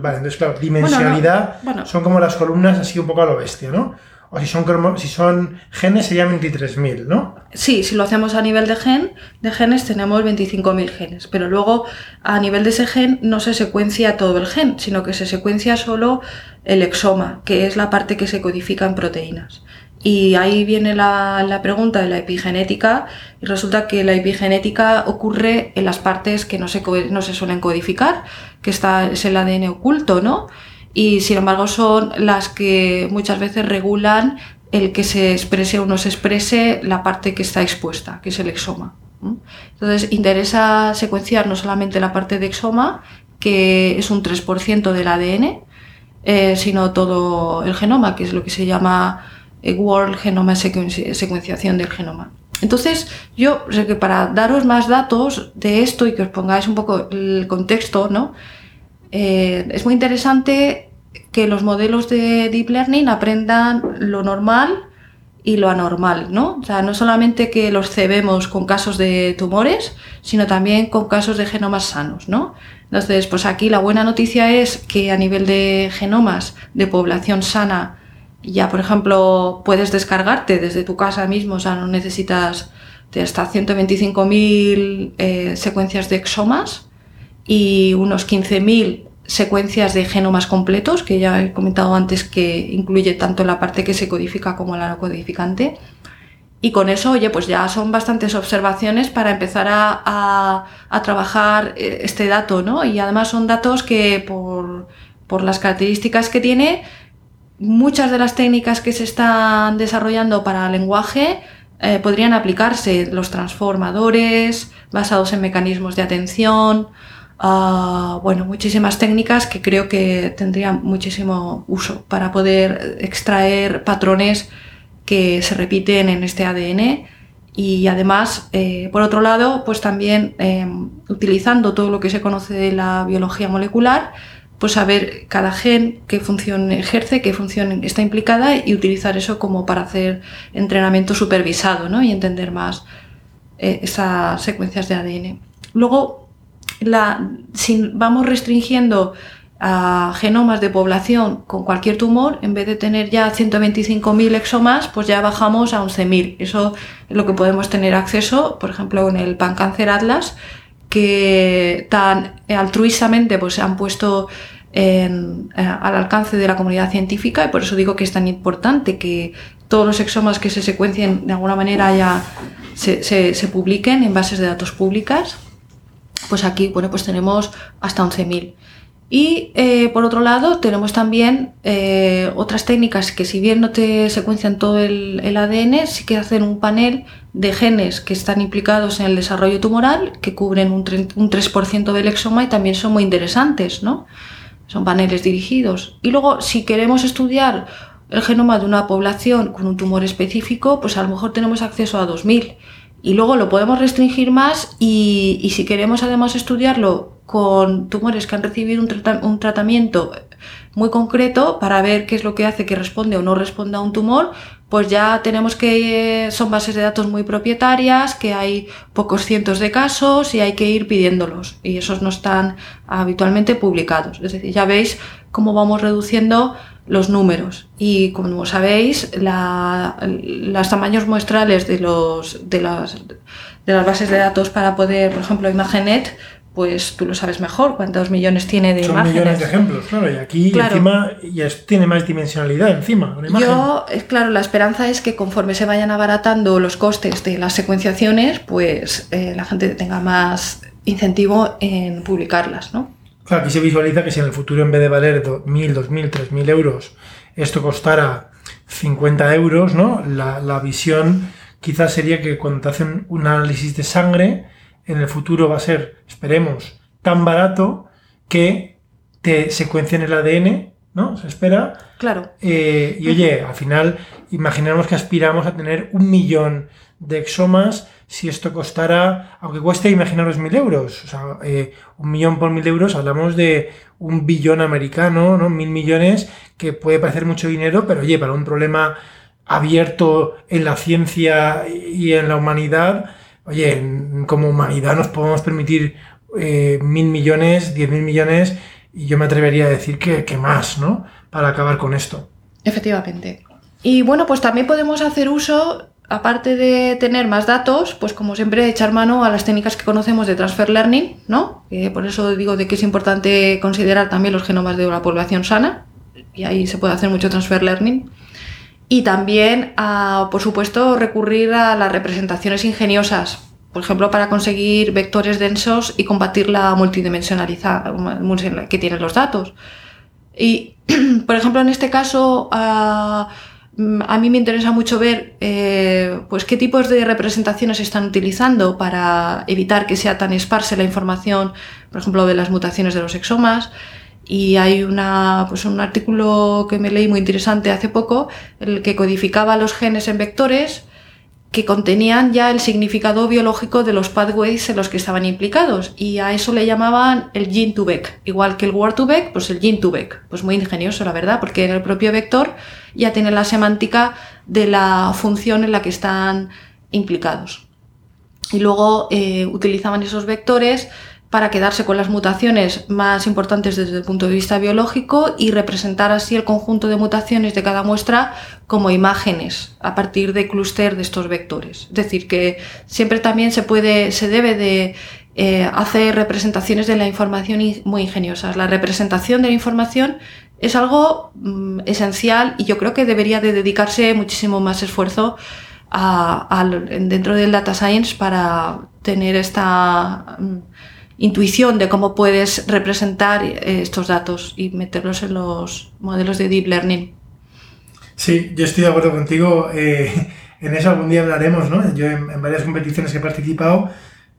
vale, entonces, claro, dimensionalidad son como las columnas así un poco a lo bestia, ¿no? O si son, si son genes serían 23.000, ¿no? Sí, si lo hacemos a nivel de gen, de genes tenemos 25.000 genes, pero luego a nivel de ese gen no se secuencia todo el gen, sino que se secuencia solo el exoma, que es la parte que se codifica en proteínas. Y ahí viene la, pregunta de la epigenética y resulta que la epigenética ocurre en las partes que no se, no se suelen codificar, que está, es el ADN oculto, ¿no? Y sin embargo son las que muchas veces regulan el que se exprese o no se exprese la parte que está expuesta, que es el exoma. Entonces interesa secuenciar no solamente la parte de exoma, que es un 3% del ADN, eh, sino todo el genoma, que es lo que se llama eh, World Genome Secuenciación del genoma. Entonces, yo que para daros más datos de esto y que os pongáis un poco el contexto, ¿no? Eh, es muy interesante que los modelos de Deep Learning aprendan lo normal y lo anormal, ¿no? O sea, no solamente que los cebemos con casos de tumores, sino también con casos de genomas sanos, ¿no? Entonces, pues aquí la buena noticia es que a nivel de genomas de población sana, ya por ejemplo puedes descargarte desde tu casa mismo, o sea, no necesitas de hasta 125.000 eh, secuencias de exomas, y unos 15.000 secuencias de genomas completos, que ya he comentado antes que incluye tanto la parte que se codifica como la no codificante. Y con eso, oye, pues ya son bastantes observaciones para empezar a, trabajar eh, este dato, ¿no? Y además son datos que por, por las características que tiene, muchas de las técnicas que se están desarrollando para lenguaje eh, podrían aplicarse, los transformadores basados en mecanismos de atención, bueno, muchísimas técnicas que creo que tendrían muchísimo uso para poder extraer patrones que se repiten en este ADN y además, eh, por otro lado, pues también em, utilizando todo lo que se conoce de la biología molecular, pues saber cada gen qué función ejerce, qué función está implicada y utilizar eso como para hacer entrenamiento supervisado ¿no? y entender más eh, esas secuencias de ADN. Luego, la, si vamos restringiendo a genomas de población con cualquier tumor, en vez de tener ya 125.000 exomas, pues ya bajamos a 11.000. Eso es lo que podemos tener acceso, por ejemplo, en el Pancáncer Atlas, que tan altruistamente pues, han puesto eh, al alcance de la comunidad científica y por eso digo que es tan importante que todos los exomas que se secuencien de alguna manera ya se, publiquen en bases de datos públicas. Pues aquí, bueno, pues tenemos hasta 11.000. Y eh, por otro lado, tenemos también eh, otras técnicas que si bien no te secuencian todo el, ADN, sí que hacen un panel de genes que están implicados en el desarrollo tumoral, que cubren un, un 3% del exoma y también son muy interesantes, ¿no? Son paneles dirigidos. Y luego, si queremos estudiar el genoma de una población con un tumor específico, pues a lo mejor tenemos acceso a 2000. Y luego lo podemos restringir más y, y si queremos además estudiarlo con tumores que han recibido un, tratamiento muy concreto para ver qué es lo que hace que responde o no responda a un tumor, pues ya tenemos que son bases de datos muy propietarias, que hay pocos cientos de casos y hay que ir pidiéndolos y esos no están habitualmente publicados. Es decir, ya veis cómo vamos reduciendo los números y como sabéis, los tamaños muestrales de, los, de, las, de las bases de datos para poder, por ejemplo, Imagenet, pues tú lo sabes mejor, cuántos millones tiene de Son imágenes. millones de ejemplos, claro, y aquí encima ya tiene más dimensionalidad encima. Yo, claro, la esperanza es que conforme se vayan abaratando los costes de las secuenciaciones, pues eh, la gente tenga más incentivo en publicarlas, ¿no? Claro, aquí se visualiza que si en el futuro en vez de valer 1.000, 2.000, 3.000 euros, esto costara 50 euros, ¿no? La, la visión quizás sería que cuando te hacen un análisis de sangre, en el futuro va a ser, esperemos, tan barato que te secuencien el ADN, ¿no? Se espera. Claro. Eh, y oye, al final, imaginemos que aspiramos a tener un millón de exomas si esto costara, aunque cueste, imaginaros mil euros. O sea, eh, un millón por mil euros, hablamos de un billón americano, ¿no? Mil millones, que puede parecer mucho dinero, pero oye, para un problema abierto en la ciencia y en la humanidad, oye, como humanidad nos podemos permitir eh, mil millones, diez mil millones, y yo me atrevería a decir que, que, más, ¿no? Para acabar con esto. Efectivamente. Y bueno, pues también podemos hacer uso, aparte de tener más datos, pues como siempre, echar mano a las técnicas que conocemos de transfer learning, ¿no? por eso digo de que es importante considerar también los genomas de una población sana, y ahí se puede hacer mucho transfer learning. Y también, a, por supuesto, recurrir a las representaciones ingeniosas, por ejemplo, para conseguir vectores densos y combatir la multidimensionalidad que tienen los datos. Y, [clears throat] por ejemplo, en este caso, a, a mí me interesa mucho ver eh, pues qué tipos de representaciones se están utilizando para evitar que sea tan esparsa la información, por ejemplo, de las mutaciones de los exomas. Y hay una, pues un artículo que me leí muy interesante hace poco, el que codificaba los genes en vectores que contenían ya el significado biológico de los pathways en los que estaban implicados. Y a eso le llamaban el gene to back. Igual que el word to back, pues el gene to back. Pues muy ingenioso, la verdad, porque en el propio vector ya tiene la semántica de la función en la que están implicados. Y luego eh, utilizaban esos vectores para quedarse con las mutaciones más importantes desde el punto de vista biológico y representar así el conjunto de mutaciones de cada muestra como imágenes a partir de clúster de estos vectores. Es decir, que siempre también se puede, se debe de eh, hacer representaciones de la información muy ingeniosas. La representación de la información es algo mm, esencial y yo creo que debería de dedicarse muchísimo más esfuerzo dentro del data science para tener esta mm, intuición de cómo puedes representar eh, estos datos y meterlos en los modelos de deep learning. Sí, yo estoy de acuerdo contigo. Eh, [laughs] en eso algún día hablaremos, ¿no? Yo en, varias competiciones que he participado,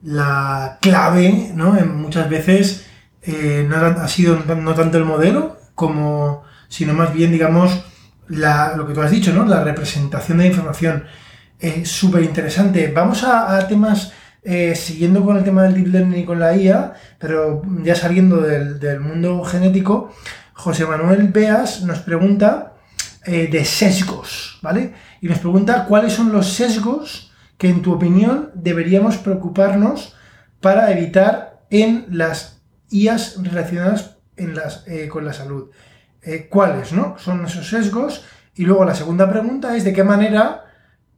la clave, ¿no? En muchas veces eh, no ha sido no tanto el modelo, como, sino más bien, digamos, lo que tú has dicho, ¿no? La representación de información. Es súper interesante. Vamos a, temas, eh, siguiendo con el tema del deep learning y con la IA, pero ya saliendo del, mundo genético, José Manuel Beas nos pregunta eh, de sesgos, ¿vale? Y nos pregunta cuáles son los sesgos que en tu opinión deberíamos preocuparnos para evitar en las IAS relacionadas en las, eh, con la salud. Cuáles ¿no? son esos sesgos. Y luego la segunda pregunta es de qué manera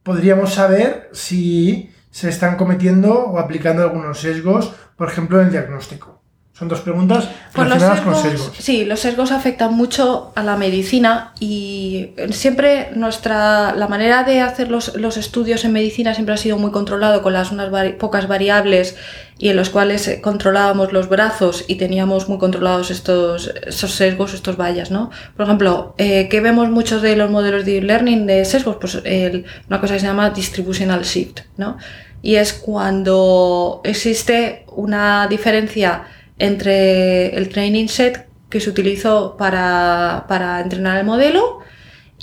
podríamos saber si se están cometiendo o aplicando algunos sesgos, por ejemplo, en el diagnóstico. Son dos preguntas relacionadas con sesgos. Sí, los sesgos afectan mucho a la medicina y siempre nuestra la manera de hacer los, los estudios en medicina siempre ha sido muy controlado con las unas pocas variables y en los cuales eh, controlábamos los brazos y teníamos muy controlados estos esos sesgos, estos vallas, ¿no? Por ejemplo, eh, ¿qué vemos muchos de los modelos de learning de sesgos? Pues una cosa que se llama distributional shift, ¿no? Y es cuando existe una diferencia entre el training set que se utilizó para, entrenar el modelo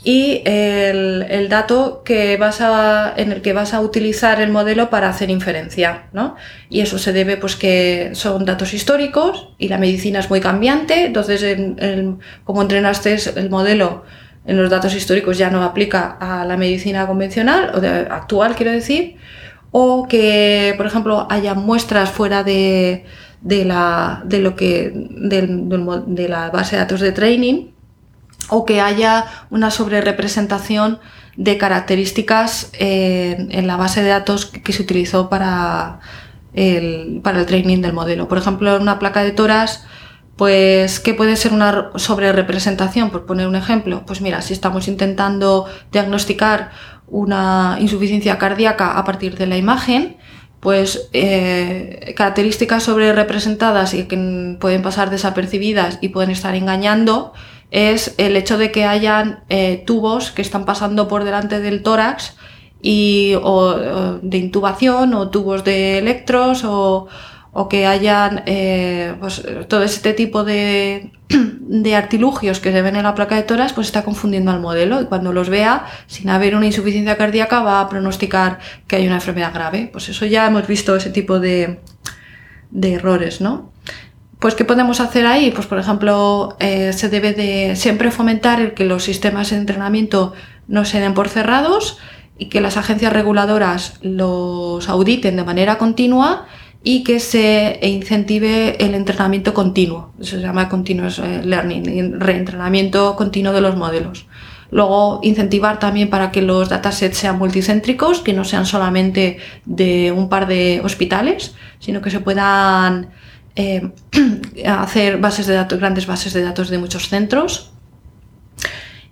y el, dato que vas a, en el que vas a utilizar el modelo para hacer inferencia, ¿no? Y eso se debe pues que son datos históricos y la medicina es muy cambiante, entonces como entrenaste el modelo en los datos históricos ya no aplica a la medicina convencional o actual quiero decir, o que por ejemplo haya muestras fuera de de la, de lo que, de la base de datos de training o que haya una sobrerepresentación de características en la base de datos que se utilizó para el, para el training del modelo. Por ejemplo, en una placa de toras, pues, ¿qué puede ser una sobrerepresentación? Por poner un ejemplo, pues mira, si estamos intentando diagnosticar una insuficiencia cardíaca a partir de la imagen, pues eh, características sobre representadas y que pueden pasar desapercibidas y pueden estar engañando es el hecho de que hayan eh, tubos que están pasando por delante del tórax y o, de intubación o tubos de electros o, o que hayan eh, pues, todo este tipo de, [clears throat] de, artilugios que se ven en la placa de toras, pues está confundiendo al modelo y cuando los vea, sin haber una insuficiencia cardíaca, va a pronosticar que hay una enfermedad grave. Pues eso ya hemos visto ese tipo de, de errores, ¿no? Pues, ¿qué podemos hacer ahí? Pues, por ejemplo, eh, se debe de siempre fomentar el que los sistemas de entrenamiento no se den por cerrados y que las agencias reguladoras los auditen de manera continua y que se incentive el entrenamiento continuo. Eso se llama continuous eh, learning, reentrenamiento continuo de los modelos. Luego, incentivar también para que los datasets sean multicéntricos, que no sean solamente de un par de hospitales, sino que se puedan eh, [clears throat] hacer bases de datos, grandes bases de datos de muchos centros.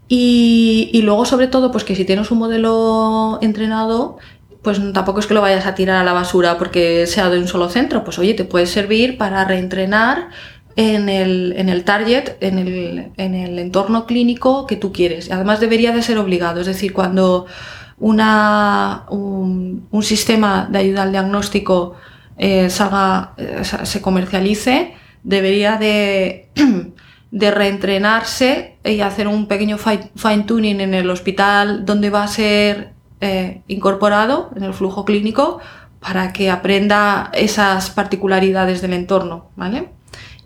Y, y, luego, sobre todo, pues que si tienes un modelo entrenado, pues tampoco es que lo vayas a tirar a la basura porque sea de un solo centro, pues oye, te puede servir para reentrenar en el, en el target, en el, en el, entorno clínico que tú quieres. Además debería de ser obligado, es decir, cuando una, un, sistema de ayuda al diagnóstico eh, salga, eh, se comercialice, debería de, [clears throat] de reentrenarse y hacer un pequeño fine tuning en el hospital donde va a ser eh, incorporado en el flujo clínico para que aprenda esas particularidades del entorno, ¿vale?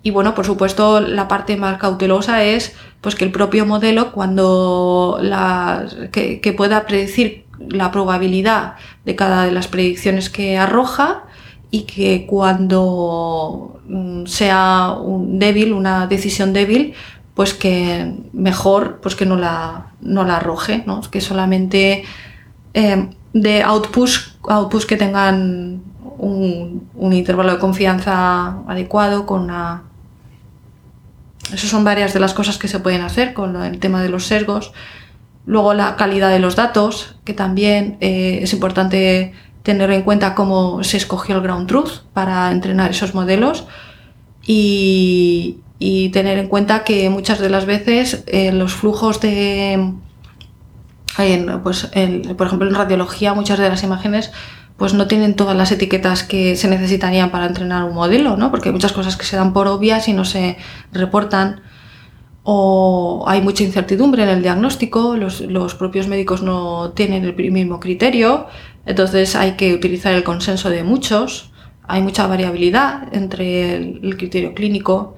Y bueno, por supuesto, la parte más cautelosa es pues que el propio modelo, cuando la, que, pueda predecir la probabilidad de cada de las predicciones que arroja y que cuando mm, sea un débil, una decisión débil, pues que mejor pues que no la, no la arroje, ¿no? que solamente eh, de outputs, outputs que tengan un, intervalo de confianza adecuado con una... Esas son varias de las cosas que se pueden hacer con el tema de los sesgos. Luego la calidad de los datos, que también eh, es importante tener en cuenta cómo se escogió el ground truth para entrenar esos modelos y, tener en cuenta que muchas de las veces eh, los flujos de, pues, por ejemplo, en radiología muchas de las imágenes pues no tienen todas las etiquetas que se necesitarían para entrenar un modelo, ¿no? Porque hay muchas cosas que se dan por obvias y no se reportan o hay mucha incertidumbre en el diagnóstico, los, los, propios médicos no tienen el mismo criterio, entonces hay que utilizar el consenso de muchos, hay mucha variabilidad entre el, el criterio clínico,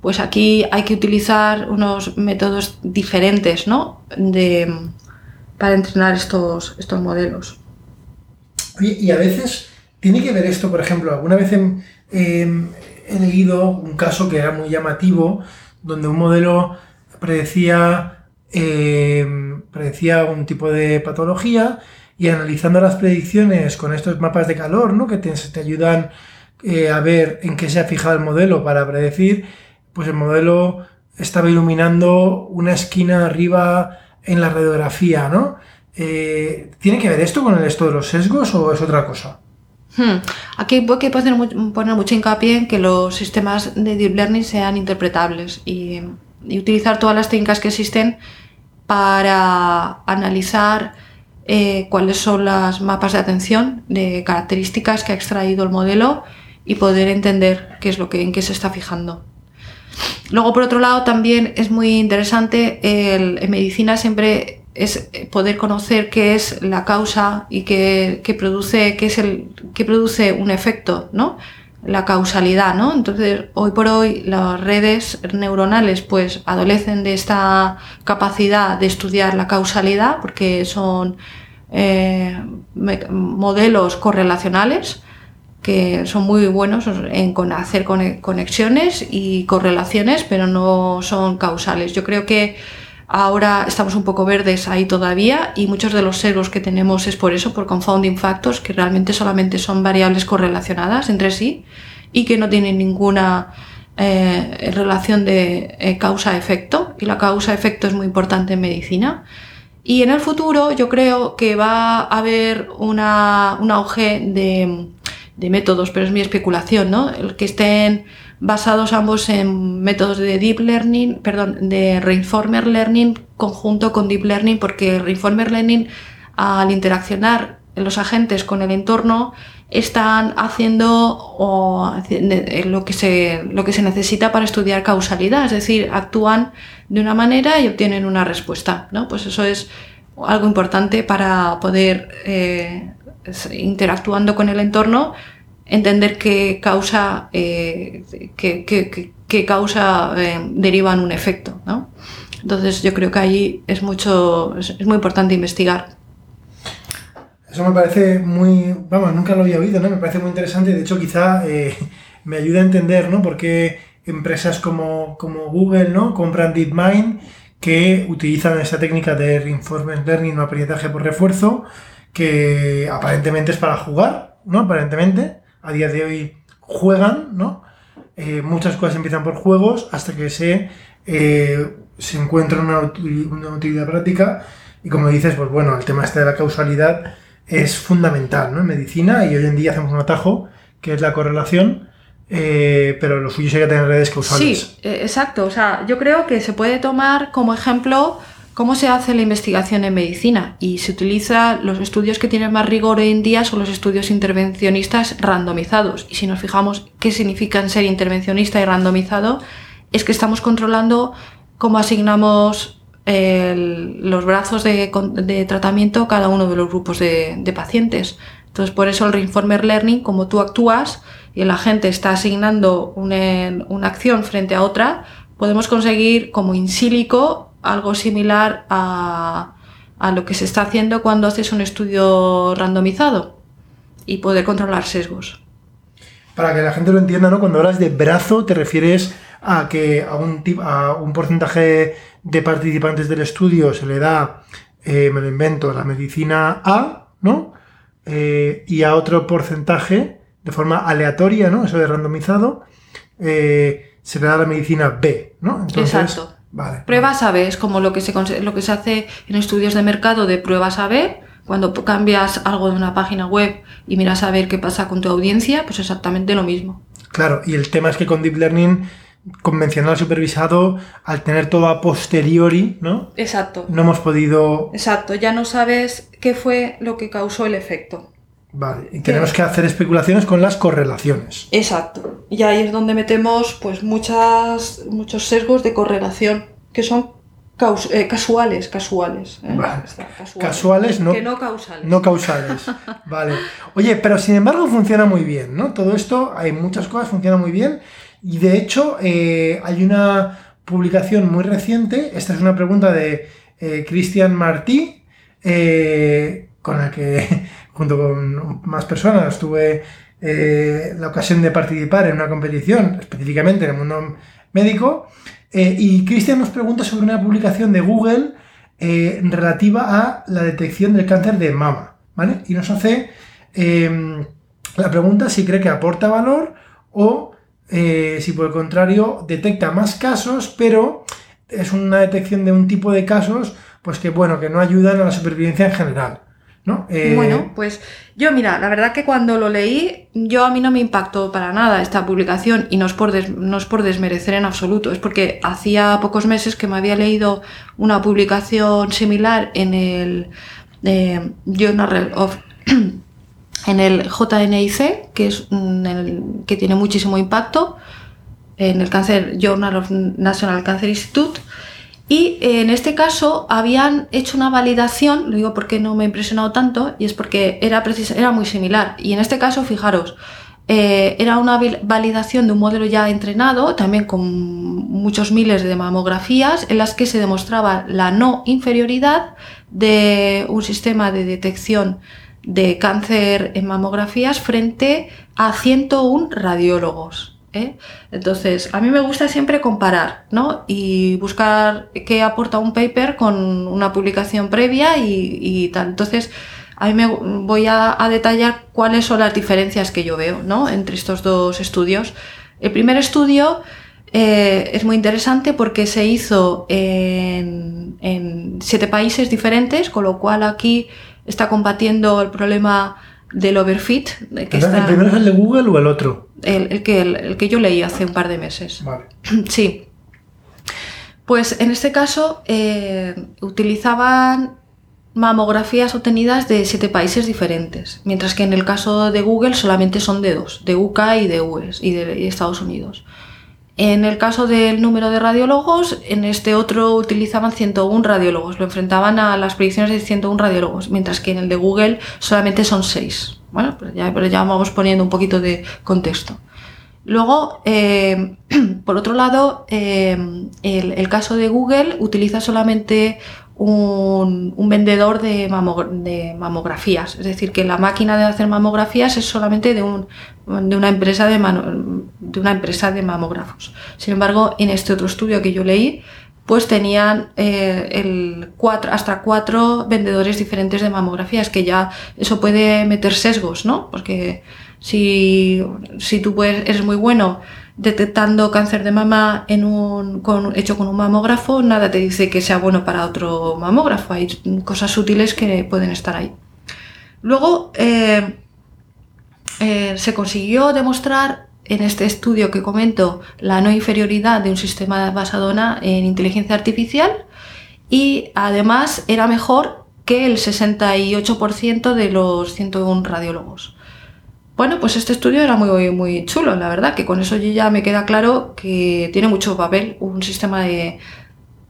pues aquí hay que utilizar unos métodos diferentes ¿no? de, para entrenar estos, estos modelos. Oye, y a veces tiene que ver esto, por ejemplo, alguna vez he, he leído un caso que era muy llamativo, donde un modelo predecía, eh, predecía un tipo de patología y analizando las predicciones con estos mapas de calor, ¿no? que te, te ayudan eh, a ver en qué se ha fijado el modelo para predecir, pues el modelo estaba iluminando una esquina arriba en la radiografía, ¿no? Eh, ¿Tiene que ver esto con el esto de los sesgos o es otra cosa? Hmm. Aquí hay que poner, poner, mucho hincapié en que los sistemas de Deep Learning sean interpretables y, utilizar todas las técnicas que existen para analizar eh, cuáles son las mapas de atención de características que ha extraído el modelo y poder entender qué es lo que, en qué se está fijando. Luego, por otro lado, también es muy interesante, en medicina siempre es poder conocer qué es la causa y qué, qué produce, qué es el, qué produce un efecto, ¿no? La causalidad, ¿no? Entonces, hoy por hoy las redes neuronales pues adolecen de esta capacidad de estudiar la causalidad porque son eh, modelos correlacionales que son muy buenos en hacer conexiones y correlaciones, pero no son causales. Yo creo que ahora estamos un poco verdes ahí todavía y muchos de los sesgos que tenemos es por eso, por confounding factors, que realmente solamente son variables correlacionadas entre sí y que no tienen ninguna eh, relación de eh, causa-efecto. Y la causa-efecto es muy importante en medicina. Y en el futuro yo creo que va a haber una, un auge de de métodos, pero es mi especulación, ¿no? El que estén basados ambos en métodos de deep learning, perdón, de reinformer learning conjunto con deep learning, porque reinformer learning al interaccionar los agentes con el entorno están haciendo o, lo, que se, lo que se necesita para estudiar causalidad, es decir, actúan de una manera y obtienen una respuesta, ¿no? Pues eso es algo importante para poder eh, interactuando con el entorno, entender qué causa, eh, qué, causa eh, deriva en un efecto. ¿no? Entonces yo creo que ahí es, mucho, es, muy importante investigar. Eso me parece muy, vamos, nunca lo había ¿no? Me parece muy interesante. De hecho, quizá eh, me ayuda a entender, ¿no? Por qué empresas como, como Google, ¿no? Compran DeepMind que utilizan esa técnica de reinforcement learning o aprendizaje por refuerzo que aparentemente es para jugar, ¿no? Aparentemente, a día de hoy juegan, ¿no? Eh, muchas cosas empiezan por juegos hasta que se, eh, se encuentra una, utilidad práctica y como dices, pues bueno, el tema este de la causalidad es fundamental, ¿no? En medicina y hoy en día hacemos un atajo que es la correlación, eh, pero lo suyo sería tener redes causales. Sí, exacto. O sea, yo creo que se puede tomar como ejemplo ¿Cómo se hace la investigación en medicina? Y se utiliza, los estudios que tienen más rigor hoy en día son los estudios intervencionistas randomizados. Y si nos fijamos qué significan ser intervencionista y randomizado, es que estamos controlando cómo asignamos los brazos de, tratamiento a cada uno de los grupos de, pacientes. Entonces, por eso el Reinformer Learning, como tú actúas y el agente está asignando una, una acción frente a otra, podemos conseguir como in silico algo similar a, lo que se está haciendo cuando haces un estudio randomizado y poder controlar sesgos. Para que la gente lo entienda, ¿no? Cuando hablas de brazo te refieres a que a un, a un porcentaje de participantes del estudio se le da, eh, me lo invento, la medicina A, ¿no? Eh, y a otro porcentaje, de forma aleatoria, ¿no? Eso de randomizado, eh, se le da la medicina B, ¿no? Entonces, Exacto. Pruebas A-B es como lo que, se, lo que se hace en estudios de mercado de pruebas A-B. Cuando cambias algo de una página web y miras a ver qué pasa con tu audiencia, pues exactamente lo mismo. Claro, y el tema es que con Deep Learning convencional supervisado, al tener todo a posteriori, ¿no? Exacto. No hemos podido... Exacto, ya no sabes qué fue lo que causó el efecto. Vale, y tenemos que hacer especulaciones con las correlaciones. Exacto. Y ahí es donde metemos pues muchas, muchos sesgos de correlación, que son caus- eh, casuales, casuales. ¿eh? Vale. Está, Casuales, no- Que no causales. No causales. [laughs] Vale. Oye, pero sin embargo funciona muy bien, ¿no? Todo esto, hay muchas cosas, funciona muy bien. Y de hecho, eh, hay una publicación muy reciente. Esta es una pregunta de eh, Cristian Martí, eh, con el que, junto con más personas, tuve eh, la ocasión de participar en una competición, específicamente en el mundo médico. Eh, y Cristian nos pregunta sobre una publicación de Google eh, relativa a la detección del cáncer de mama, ¿vale? Y nos hace la pregunta si cree que aporta valor o si por el contrario detecta más casos, pero es una detección de un tipo de casos, pues que bueno, que no ayudan a la supervivencia en general, ¿no? Eh, Bueno, pues yo mira, la verdad que cuando lo leí, yo a mí no me impactó para nada esta publicación y no es por, des- no es por desmerecer en absoluto, es porque hacía pocos meses que me había leído una publicación similar en el eh, Journal of [clears throat] en el JNIC, que es el que tiene muchísimo impacto, en el cáncer Journal of National Cancer Institute. Y eh, en este caso habían hecho una validación, lo digo porque no me ha impresionado tanto, y es porque era, precis- era muy similar. Y en este caso, fijaros, eh, era una validación de un modelo ya entrenado, también con muchos miles de mamografías, en las que se demostraba la no inferioridad de un sistema de detección de cáncer en mamografías frente a 101 radiólogos. ¿Eh? Entonces, a mí me gusta siempre comparar, ¿no? Y buscar qué aporta un paper con una publicación previa y, y tal. Entonces, a mí me voy a, a detallar cuáles son las diferencias que yo veo, ¿no? Entre estos dos estudios. El primer estudio eh, es muy interesante porque se hizo en, en siete países diferentes, con lo cual aquí está combatiendo el problema del overfit. ¿El primero es el de Google o el otro? El, el que, el, el que yo leí hace un par de meses. Vale. [clears throat] Sí. Pues en este caso eh, utilizaban mamografías obtenidas de siete países diferentes, mientras que en el caso de Google solamente son de dos, de UK y de US y de Estados Unidos. En el caso del número de radiólogos, en este otro utilizaban 101 radiólogos, lo enfrentaban a las predicciones de 101 radiólogos, mientras que en el de Google solamente son 6. Bueno, ya, pero ya vamos poniendo un poquito de contexto. Luego, eh, [clears throat] por otro lado, eh, el, caso de Google utiliza solamente un, vendedor de, mamo- de mamografías. Es decir, que la máquina de hacer mamografías es solamente de, un, de, una, empresa de una empresa de mamógrafos. Sin embargo, en este otro estudio que yo leí, pues tenían eh, hasta cuatro vendedores diferentes de mamografías, que ya eso puede meter sesgos, ¿no? Porque si, si tú eres muy bueno detectando cáncer de mama en un, con- hecho con un mamógrafo, nada te dice que sea bueno para otro mamógrafo. Hay cosas sutiles que pueden estar ahí. Luego, eh, eh, se consiguió demostrar en este estudio que comento la no inferioridad de un sistema basado en inteligencia artificial y además era mejor que el 68% de los 101 radiólogos. Bueno, pues este estudio era muy, muy chulo, la verdad, que con eso ya me queda claro que tiene mucho papel un sistema de,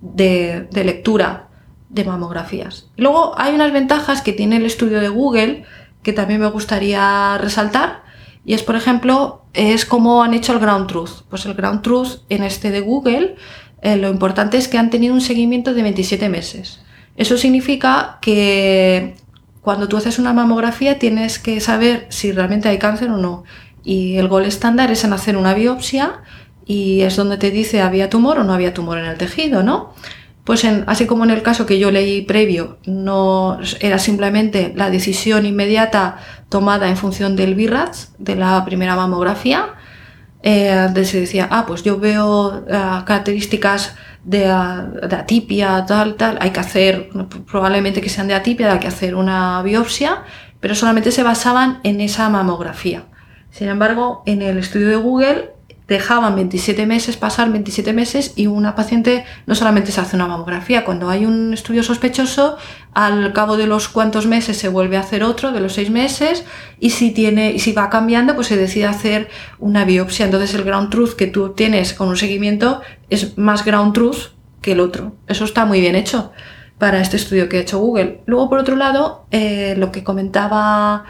de, de lectura de mamografías. Luego hay unas ventajas que tiene el estudio de Google que también me gustaría resaltar. Y es, por ejemplo, es como han hecho el Ground Truth. Pues el Ground Truth en este de Google, eh, lo importante es que han tenido un seguimiento de 27 meses. Eso significa que cuando tú haces una mamografía tienes que saber si realmente hay cáncer o no. Y el gol estándar es en hacer una biopsia y es donde te dice había tumor o no había tumor en el tejido, ¿no? Pues en- así como en el caso que yo leí previo, no era simplemente la decisión inmediata tomada en función del BIRATS, de la primera mamografía, eh, donde se decía, ah, pues yo veo ah, características de, ah, de atipia, tal, tal, hay que hacer, probablemente que sean de atipia, hay que hacer una biopsia, pero solamente se basaban en esa mamografía. Sin embargo, en el estudio de Google dejaban 27 meses, pasar 27 meses y una paciente no solamente se hace una mamografía, cuando hay un estudio sospechoso, al cabo de los cuantos meses se vuelve a hacer otro, de los seis meses, y si, tiene, y si va cambiando, pues se decide hacer una biopsia. Entonces el ground truth que tú tienes con un seguimiento es más ground truth que el otro. Eso está muy bien hecho para este estudio que ha hecho Google. Luego, por otro lado, eh, lo que comentaba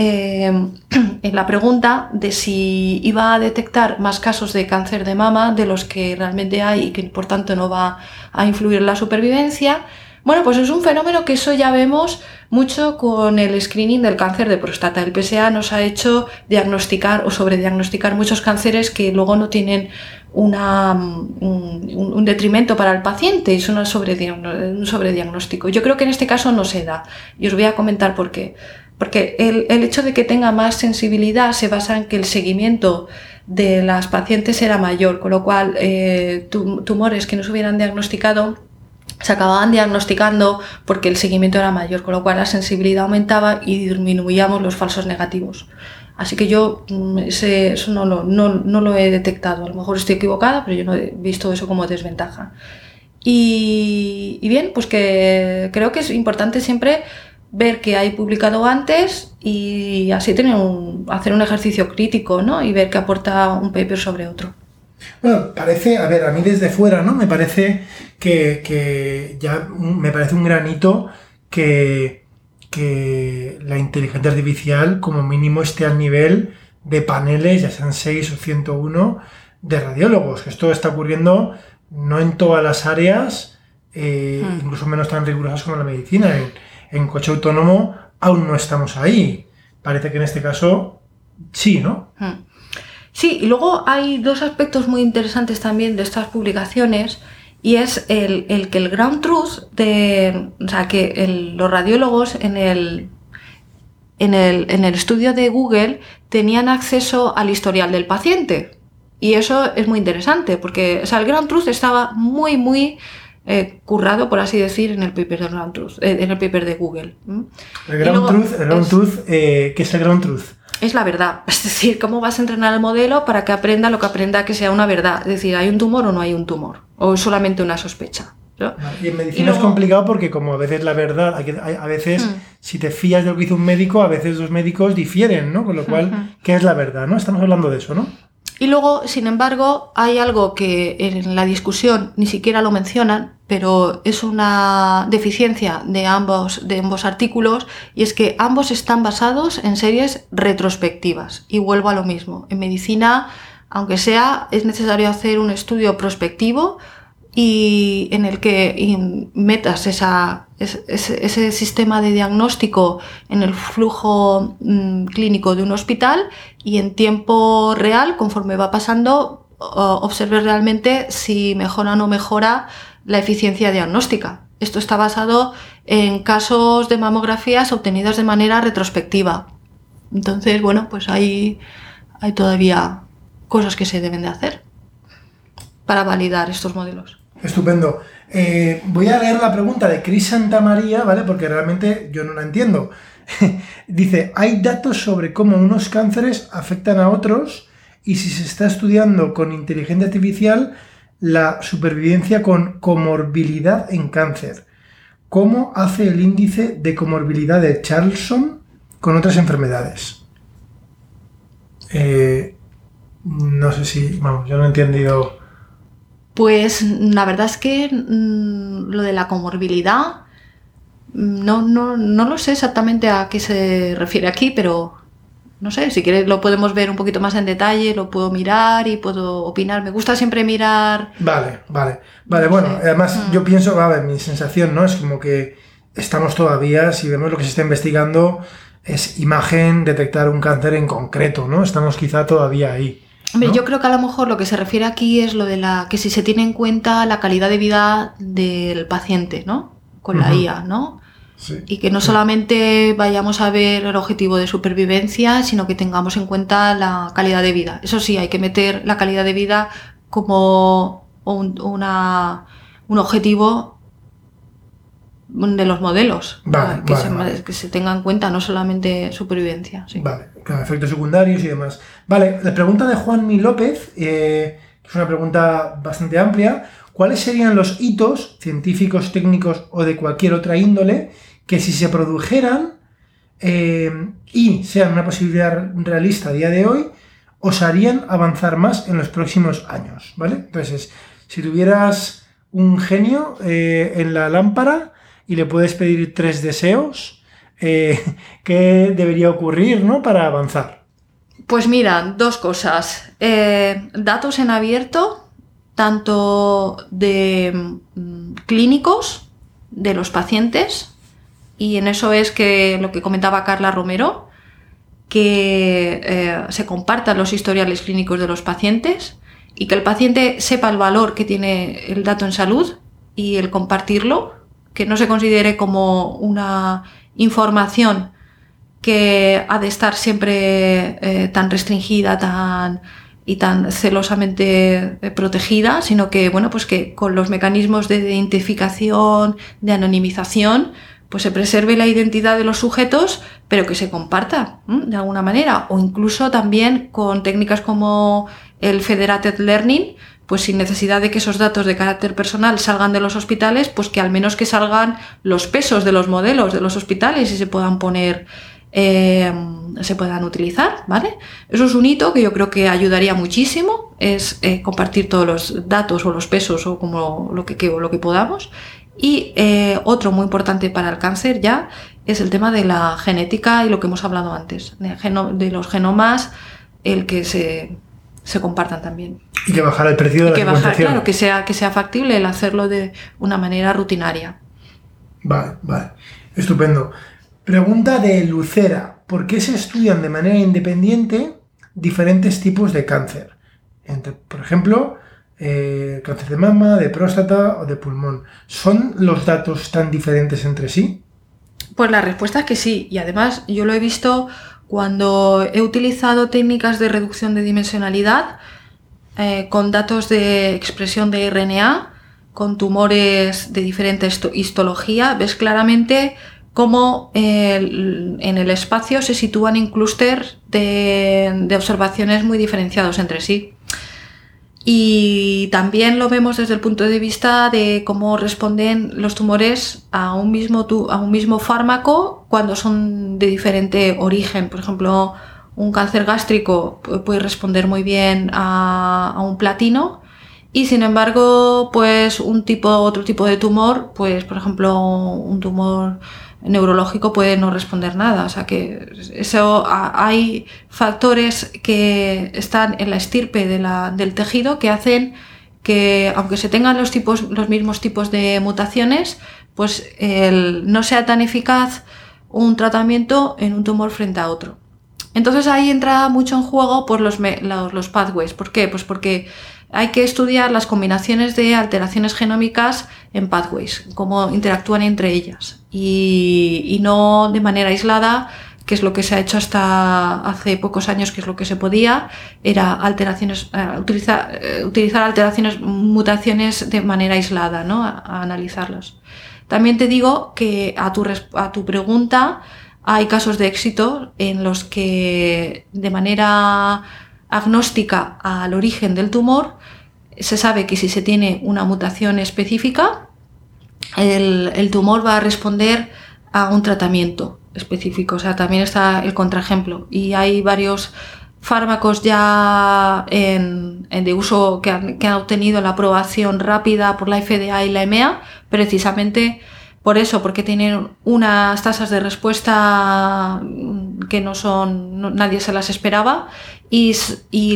eh, [clears throat] en la pregunta de si iba a detectar más casos de cáncer de mama de los que realmente hay y que por tanto no va a influir la supervivencia. Bueno, pues es un fenómeno que eso ya vemos mucho con el screening del cáncer de próstata. El PSA nos ha hecho diagnosticar o sobrediagnosticar muchos cánceres que luego no tienen una, un, detrimento para el paciente y son un sobrediagnóstico. Yo creo que en este caso no se da y os voy a comentar por qué. Porque el, el, hecho de que tenga más sensibilidad se basa en que el seguimiento de las pacientes era mayor, con lo cual eh, tumores que no se hubieran diagnosticado se acababan diagnosticando porque el seguimiento era mayor, con lo cual la sensibilidad aumentaba y disminuíamos los falsos negativos. Así que yo mm, eso no lo, no, no lo he detectado. A lo mejor estoy equivocada, pero yo no he visto eso como desventaja. Y, y bien, pues que creo que es importante siempre ver que hay publicado antes y así tener un, hacer un ejercicio crítico ¿no? y ver que aporta un paper sobre otro. Bueno, parece, a ver, a mí desde fuera, ¿no? Me parece que, que ya me parece un granito que, que la inteligencia artificial como mínimo esté al nivel de paneles, ya sean 6 o 101, de radiólogos. Esto está ocurriendo no en todas las áreas, eh, hmm. incluso menos tan rigurosas como la medicina. En, en coche autónomo aún no estamos ahí. Parece que en este caso sí, ¿no? Hmm. Sí, y luego hay dos aspectos muy interesantes también de estas publicaciones y es el, que el ground truth de, o sea, que los radiólogos en el, en el, en el estudio de Google tenían acceso al historial del paciente. Y eso es muy interesante porque el ground truth estaba muy, muy eh, currado, por así decir, en el paper de Ground Truth, eh, en el paper de Google. El Ground Truth, el ground truth eh, ¿qué es el Ground Truth? Es la verdad. [laughs] Es decir, cómo vas a entrenar el modelo para que aprenda lo que aprenda que sea una verdad. Es decir, ¿hay un tumor o no hay un tumor? ¿O es solamente una sospecha? Y en medicina es complicado porque como a veces la verdad, a veces hmm. si te fías de lo que hizo un médico, a veces los médicos difieren, ¿no? Con lo cual, ¿qué es la verdad? ¿no? Estamos hablando de eso, ¿no? Y luego, sin embargo, hay algo que en la discusión ni siquiera lo mencionan, pero es una deficiencia de ambos, de ambos artículos, y es que ambos están basados en series retrospectivas. Y vuelvo a lo mismo. En medicina, aunque sea, es necesario hacer un estudio prospectivo y en el que metas ese, sistema de diagnóstico en el flujo mm, clínico de un hospital y en tiempo real, conforme va pasando, observes realmente si mejora o no mejora la eficiencia diagnóstica. Esto está basado en casos de mamografías obtenidas de manera retrospectiva. Entonces, bueno, pues hay, hay todavía cosas que se deben de hacer para validar estos modelos. Estupendo. Eh, voy a leer la pregunta de Cris Santamaría, ¿vale? Porque realmente yo no la entiendo. [laughs] Dice, ¿hay datos sobre cómo unos cánceres afectan a otros y si se está estudiando con inteligencia artificial la supervivencia con comorbilidad en cáncer? ¿Cómo hace el índice de comorbilidad de Charlson con otras enfermedades? Eh, no sé si, vamos, yo no he entendido pues la verdad es que mm, lo de la comorbilidad mm, no, no, no, lo sé exactamente a qué se refiere aquí, pero no sé, si quieres lo podemos ver un poquito más en detalle, lo puedo mirar y puedo opinar. Me gusta siempre mirar. Vale, vale. Vale, bueno, además mm. yo pienso, ver, mi sensación, ¿no? Es como que estamos todavía, si vemos lo que se está investigando, es imagen, detectar un cáncer en concreto, ¿no? Estamos quizá todavía ahí. Hombre, yo creo que a lo mejor lo que se refiere aquí es lo de la que si se tiene en cuenta la calidad de vida del paciente, ¿no? Con la IA, ¿no? Sí, y que no solamente vayamos a ver el objetivo de supervivencia, sino que tengamos en cuenta la calidad de vida. Eso sí, hay que meter la calidad de vida como un, una, un objetivo de los modelos. Vale, que, vale, se, vale. que se tenga en cuenta, no solamente supervivencia. sí. Vale, claro, efectos secundarios y demás. Vale, la pregunta de Juanmi López, eh, que es una pregunta bastante amplia. ¿Cuáles serían los hitos científicos, técnicos o de cualquier otra índole que si se produjeran eh, y sean una posibilidad realista a día de hoy, os harían avanzar más en los próximos años? ¿Vale? Entonces, si tuvieras un genio eh, en la lámpara y le puedes pedir tres deseos, [laughs] ¿qué debería ocurrir ¿no? para avanzar? Pues mira, dos cosas. Eh, datos en abierto, tanto de mm, clínicos, de los pacientes, y en eso es que lo que comentaba Carla Romero, que eh, se compartan los historiales clínicos de los pacientes y que el paciente sepa el valor que tiene el dato en salud y el compartirlo, que no se considere como una información que ha de estar siempre eh, tan restringida tan, y tan celosamente eh, protegida, sino que, bueno, pues que con los mecanismos de identificación, de anonimización, pues se preserve la identidad de los sujetos, pero que se comparta de alguna manera, o incluso también con técnicas como el Federated Learning, pues sin necesidad de que esos datos de carácter personal salgan de los hospitales, pues que al menos que salgan los pesos de los modelos de los hospitales y se puedan poner eh, se puedan utilizar, ¿vale? Eso es un hito que yo creo que ayudaría muchísimo, es eh, compartir todos los datos o los pesos o como lo que, que- lo que podamos. Y eh, otro muy importante para el cáncer ya es el tema de la genética y lo que hemos hablado antes, de, geno- de los genomas, el que se, se compartan también. Y que bajar el precio de Y la que bajar, claro, que sea, que sea factible el hacerlo de una manera rutinaria. Vale, vale. Estupendo. Pregunta de Lucera. ¿Por qué se estudian de manera independiente diferentes tipos de cáncer? Por ejemplo, eh, cáncer de mama, de próstata o de pulmón. ¿Son los datos tan diferentes entre sí? Pues la respuesta es que sí. Y además yo lo he visto cuando he utilizado técnicas de reducción de dimensionalidad eh, con datos de expresión de RNA, con tumores de diferente histo- histología. Ves claramente cómo eh, en el espacio se sitúan en clúster de, observaciones muy diferenciados entre sí. Y también lo vemos desde el punto de vista de cómo responden los tumores a un mismo, a un mismo fármaco cuando son de diferente origen. Por ejemplo, un cáncer gástrico pu- puede responder muy bien a, a un platino y sin embargo, pues un tipo, otro tipo de tumor, pues por ejemplo, un tumor neurológico puede no responder nada. O sea que eso hay factores que están en la estirpe de la- del tejido que hacen que aunque se tengan los tipos, los mismos tipos de mutaciones, pues no sea tan eficaz un tratamiento en un tumor frente a otro. Entonces ahí entra mucho en juego pues, los, los, los pathways. ¿Por qué? Pues porque hay que estudiar las combinaciones de alteraciones genómicas en pathways, cómo interactúan entre ellas. Y, y no de manera aislada, que es lo que se ha hecho hasta hace pocos años, que es lo que se podía, era alteraciones, eh, utilizar, eh, utilizar alteraciones, mutaciones de manera aislada, ¿no? A, a analizarlas. También te digo que a tu, a tu pregunta, hay casos de éxito en los que de manera agnóstica al origen del tumor se sabe que si se tiene una mutación específica, el, el tumor va a responder a un tratamiento específico. O sea, también está el contraejemplo. Y hay varios fármacos ya en, en de uso que han, que han obtenido la aprobación rápida por la FDA y la EMEA, precisamente por eso, porque tienen unas tasas de respuesta que no son, nadie se las esperaba y,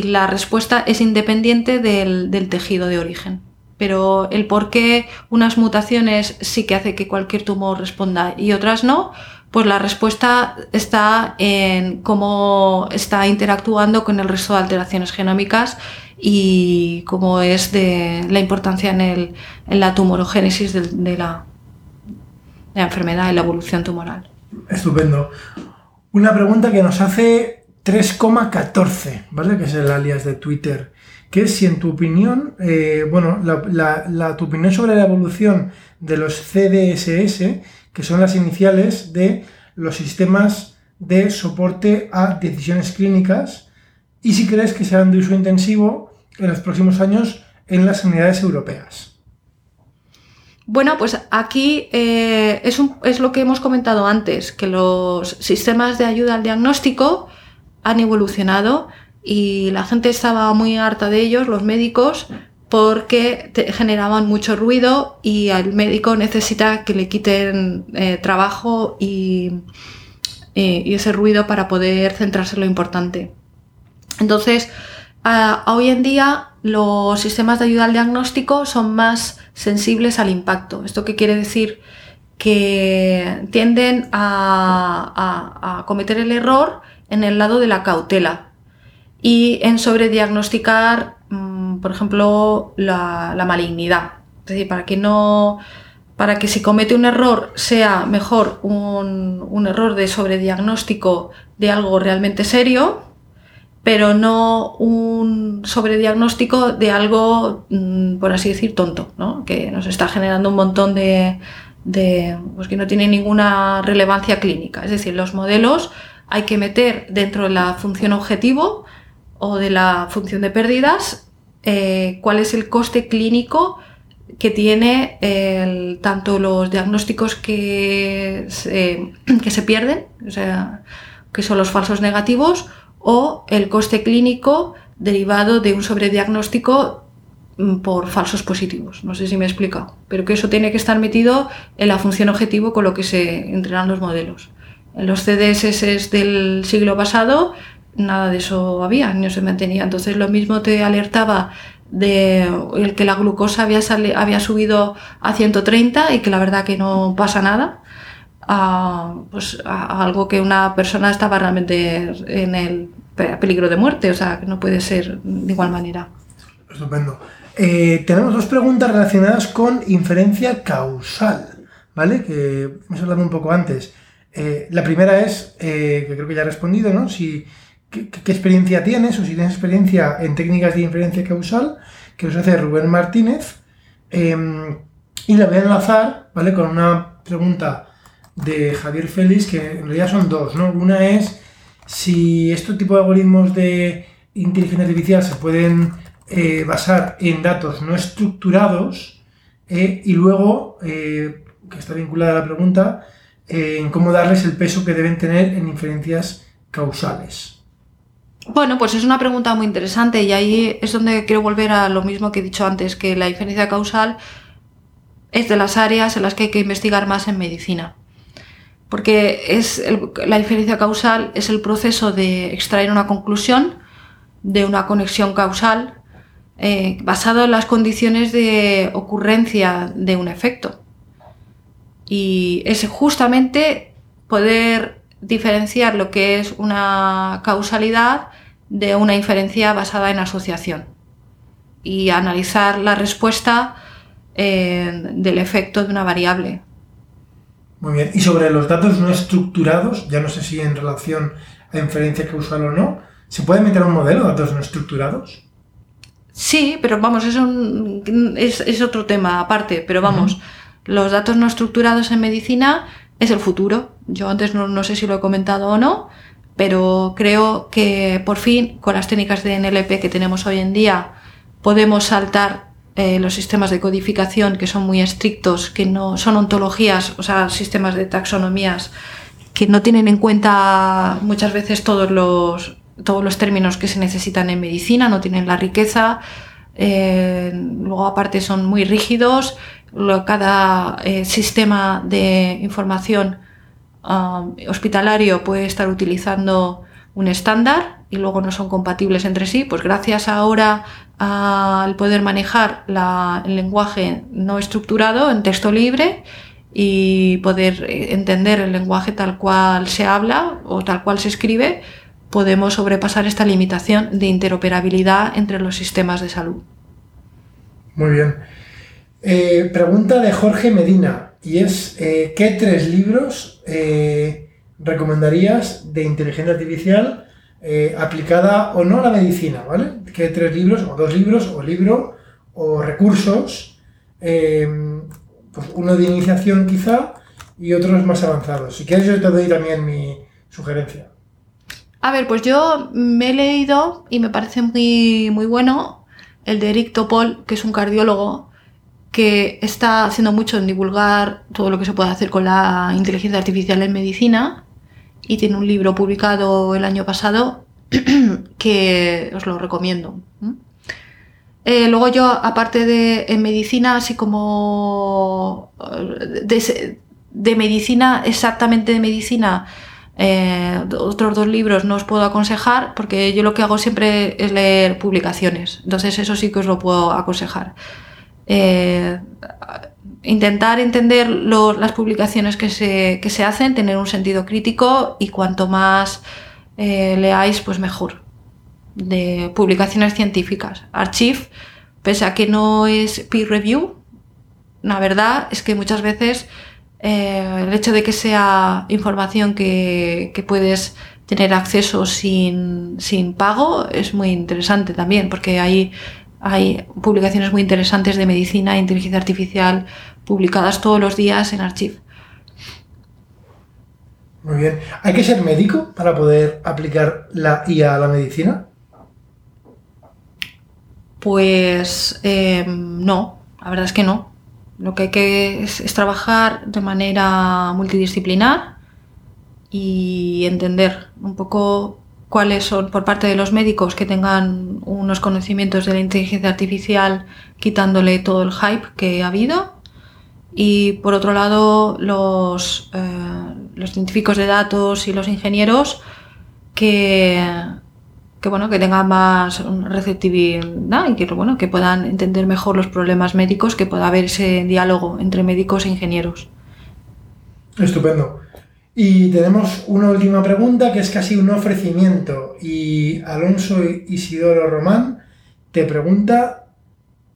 la respuesta es independiente del, tejido de origen. Pero el por qué unas mutaciones sí que hace que cualquier tumor responda y otras no, pues la respuesta está en cómo está interactuando con el resto de alteraciones genómicas y cómo es de la importancia en, la tumorogénesis del- de, la, de la enfermedad y la evolución tumoral. Estupendo. Una pregunta que nos hace 3,14, ¿vale? Que es el alias de Twitter. Que es si en tu opinión, eh, bueno, la, tu opinión sobre la evolución de los CDSS, que son las iniciales de los sistemas de soporte a decisiones clínicas, y si crees que serán de uso intensivo en los próximos años en las sanidades europeas. Bueno, pues aquí eh, es, lo que hemos comentado antes, que los sistemas de ayuda al diagnóstico han evolucionado y la gente estaba muy harta de ellos, los médicos, porque generaban mucho ruido y el médico necesita que le quiten eh, trabajo y, y, ese ruido para poder centrarse en lo importante. Entonces, hoy en día los sistemas de ayuda al diagnóstico son más sensibles al impacto. ¿Esto qué quiere decir? Que tienden a, cometer el error en el lado de la cautela y en sobrediagnosticar, mm, por ejemplo, la, malignidad. Es decir, para que no. Para que si comete un error sea mejor un, un error de sobrediagnóstico de algo realmente serio, pero no un sobrediagnóstico de algo, mm, por así decir, tonto, ¿no? que nos está generando un montón de, de pues que no tiene ninguna relevancia clínica. Es decir, los modelos hay que meter dentro de la función objetivo o de la función de pérdidas eh, cuál es el coste clínico que tiene el, tanto los diagnósticos que se, que se pierden, o sea, que son los falsos negativos, o el coste clínico derivado de un sobrediagnóstico mm, por falsos positivos. No sé si me he explicado, pero que eso tiene que estar metido en la función objetivo con lo que se entrenan los modelos. En los CDSS del siglo pasado nada de eso había, no se mantenía. Entonces lo mismo te alertaba de el que la glucosa había subido a 130 y que la verdad que no pasa nada a, pues, a algo que una persona estaba realmente en el peligro de muerte, o sea, que no puede ser de igual manera. Estupendo. Eh, tenemos dos preguntas relacionadas con inferencia causal, ¿vale? Que hemos hablado un poco antes. Eh, la primera es, eh, que creo que ya he respondido, ¿no? Si, qué, experiencia tienes o si tienes experiencia en técnicas de inferencia causal, que nos hace Rubén Martínez. Em, y la voy a enlazar, ¿vale? Con una pregunta de Javier Félix, que en realidad son dos, ¿no? Una es si este tipo de algoritmos de inteligencia artificial se pueden eh, basar en datos no estructurados eh, y luego, eh, que está vinculada a la pregunta, en cómo darles el peso que deben tener en inferencias causales. Bueno, pues es una pregunta muy interesante y ahí es donde quiero volver a lo mismo que he dicho antes, que la inferencia causal es de las áreas en las que hay que investigar más en medicina porque es la inferencia causal es el proceso de extraer una conclusión de una conexión causal eh, basado en las condiciones de ocurrencia de un efecto. Y es justamente poder diferenciar lo que es una causalidad de una inferencia basada en asociación y analizar la respuesta eh, del efecto de una variable. Muy bien. Y sobre los datos no estructurados, ya no sé si en relación a inferencia causal o no, ¿se puede meter un modelo de datos no estructurados? Sí, pero vamos, eso es, es otro tema aparte, pero vamos, los datos no estructurados en medicina es el futuro. Yo antes no, no sé si lo he comentado o no, pero creo que por fin con las técnicas de NLP que tenemos hoy en día podemos saltar eh, los sistemas de codificación que son muy estrictos, que no son ontologías, o sea, sistemas de taxonomías que no tienen en cuenta muchas veces todos los, todos los términos que se necesitan en medicina, no tienen la riqueza, eh, luego aparte son muy rígidos, cada eh, sistema de información um, hospitalario puede estar utilizando un estándar y luego no son compatibles entre sí, pues gracias ahora al poder manejar el lenguaje no estructurado en texto libre y poder eh, entender el lenguaje tal cual se habla o tal cual se escribe, podemos sobrepasar esta limitación de interoperabilidad entre los sistemas de salud. Muy bien. Eh, pregunta de Jorge Medina y es, eh, ¿qué tres libros recomendarías de inteligencia artificial eh, aplicada o no a la medicina, ¿vale? Que tres libros, o dos libros, o libro, o recursos, eh, pues uno de iniciación quizá y otros más avanzados. Si quieres yo te doy también mi sugerencia. A ver, pues yo me he leído y me parece muy, muy bueno el de Eric Topol, que es un cardiólogo que está haciendo mucho en divulgar todo lo que se puede hacer con la inteligencia artificial en medicina y tiene un libro publicado el año pasado [clears throat] que os lo recomiendo. Eh, luego yo, aparte de en medicina, así como de, de medicina, exactamente de medicina, eh, otros dos libros no os puedo aconsejar porque yo lo que hago siempre es leer publicaciones. Entonces eso sí que os lo puedo aconsejar. Eh, intentar entender las publicaciones que se, que se, hacen, tener un sentido crítico y cuanto más eh, leáis, pues mejor. De publicaciones científicas. Archive, pese a que no es peer review, la verdad es que muchas veces eh, el hecho de que sea información que, puedes tener acceso sin, pago es muy interesante también, porque hay, hay publicaciones muy interesantes de medicina e inteligencia artificial publicadas todos los días en Archive. Muy bien. ¿Hay que ser médico para poder aplicar la IA a la medicina? Pues eh, no, la verdad es que no. Lo que hay que es, trabajar de manera multidisciplinar y entender un poco cuáles son por parte de los médicos que tengan unos conocimientos de la inteligencia artificial quitándole todo el hype que ha habido y por otro lado los, eh, los científicos de datos y los ingenieros que, que bueno, que tengan más receptividad y que bueno, que puedan entender mejor los problemas médicos, que pueda haber ese diálogo entre médicos e ingenieros. Estupendo. Y tenemos una última pregunta que es casi un ofrecimiento. Y Alonso Isidoro Román te pregunta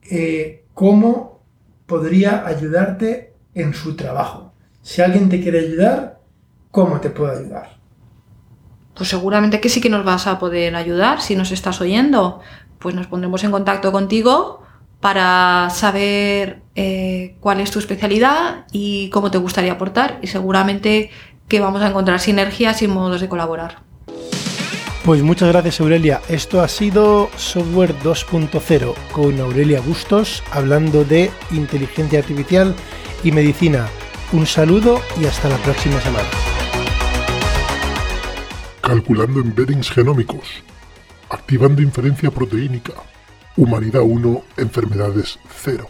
eh, cómo podría ayudarte en su trabajo. Si alguien te quiere ayudar, ¿cómo te puede ayudar? pues seguramente que sí que nos vas a poder ayudar. Si nos estás oyendo, pues nos pondremos en contacto contigo para saber eh, cuál es tu especialidad y cómo te gustaría aportar. Y seguramente que vamos a encontrar sinergias y modos de colaborar. Pues muchas gracias Aurelia. Esto ha sido Software 2.0 con Aurelia Bustos hablando de inteligencia artificial y medicina. Un saludo y hasta la próxima semana calculando embeddings genómicos, activando inferencia proteínica, humanidad 1, enfermedades 0.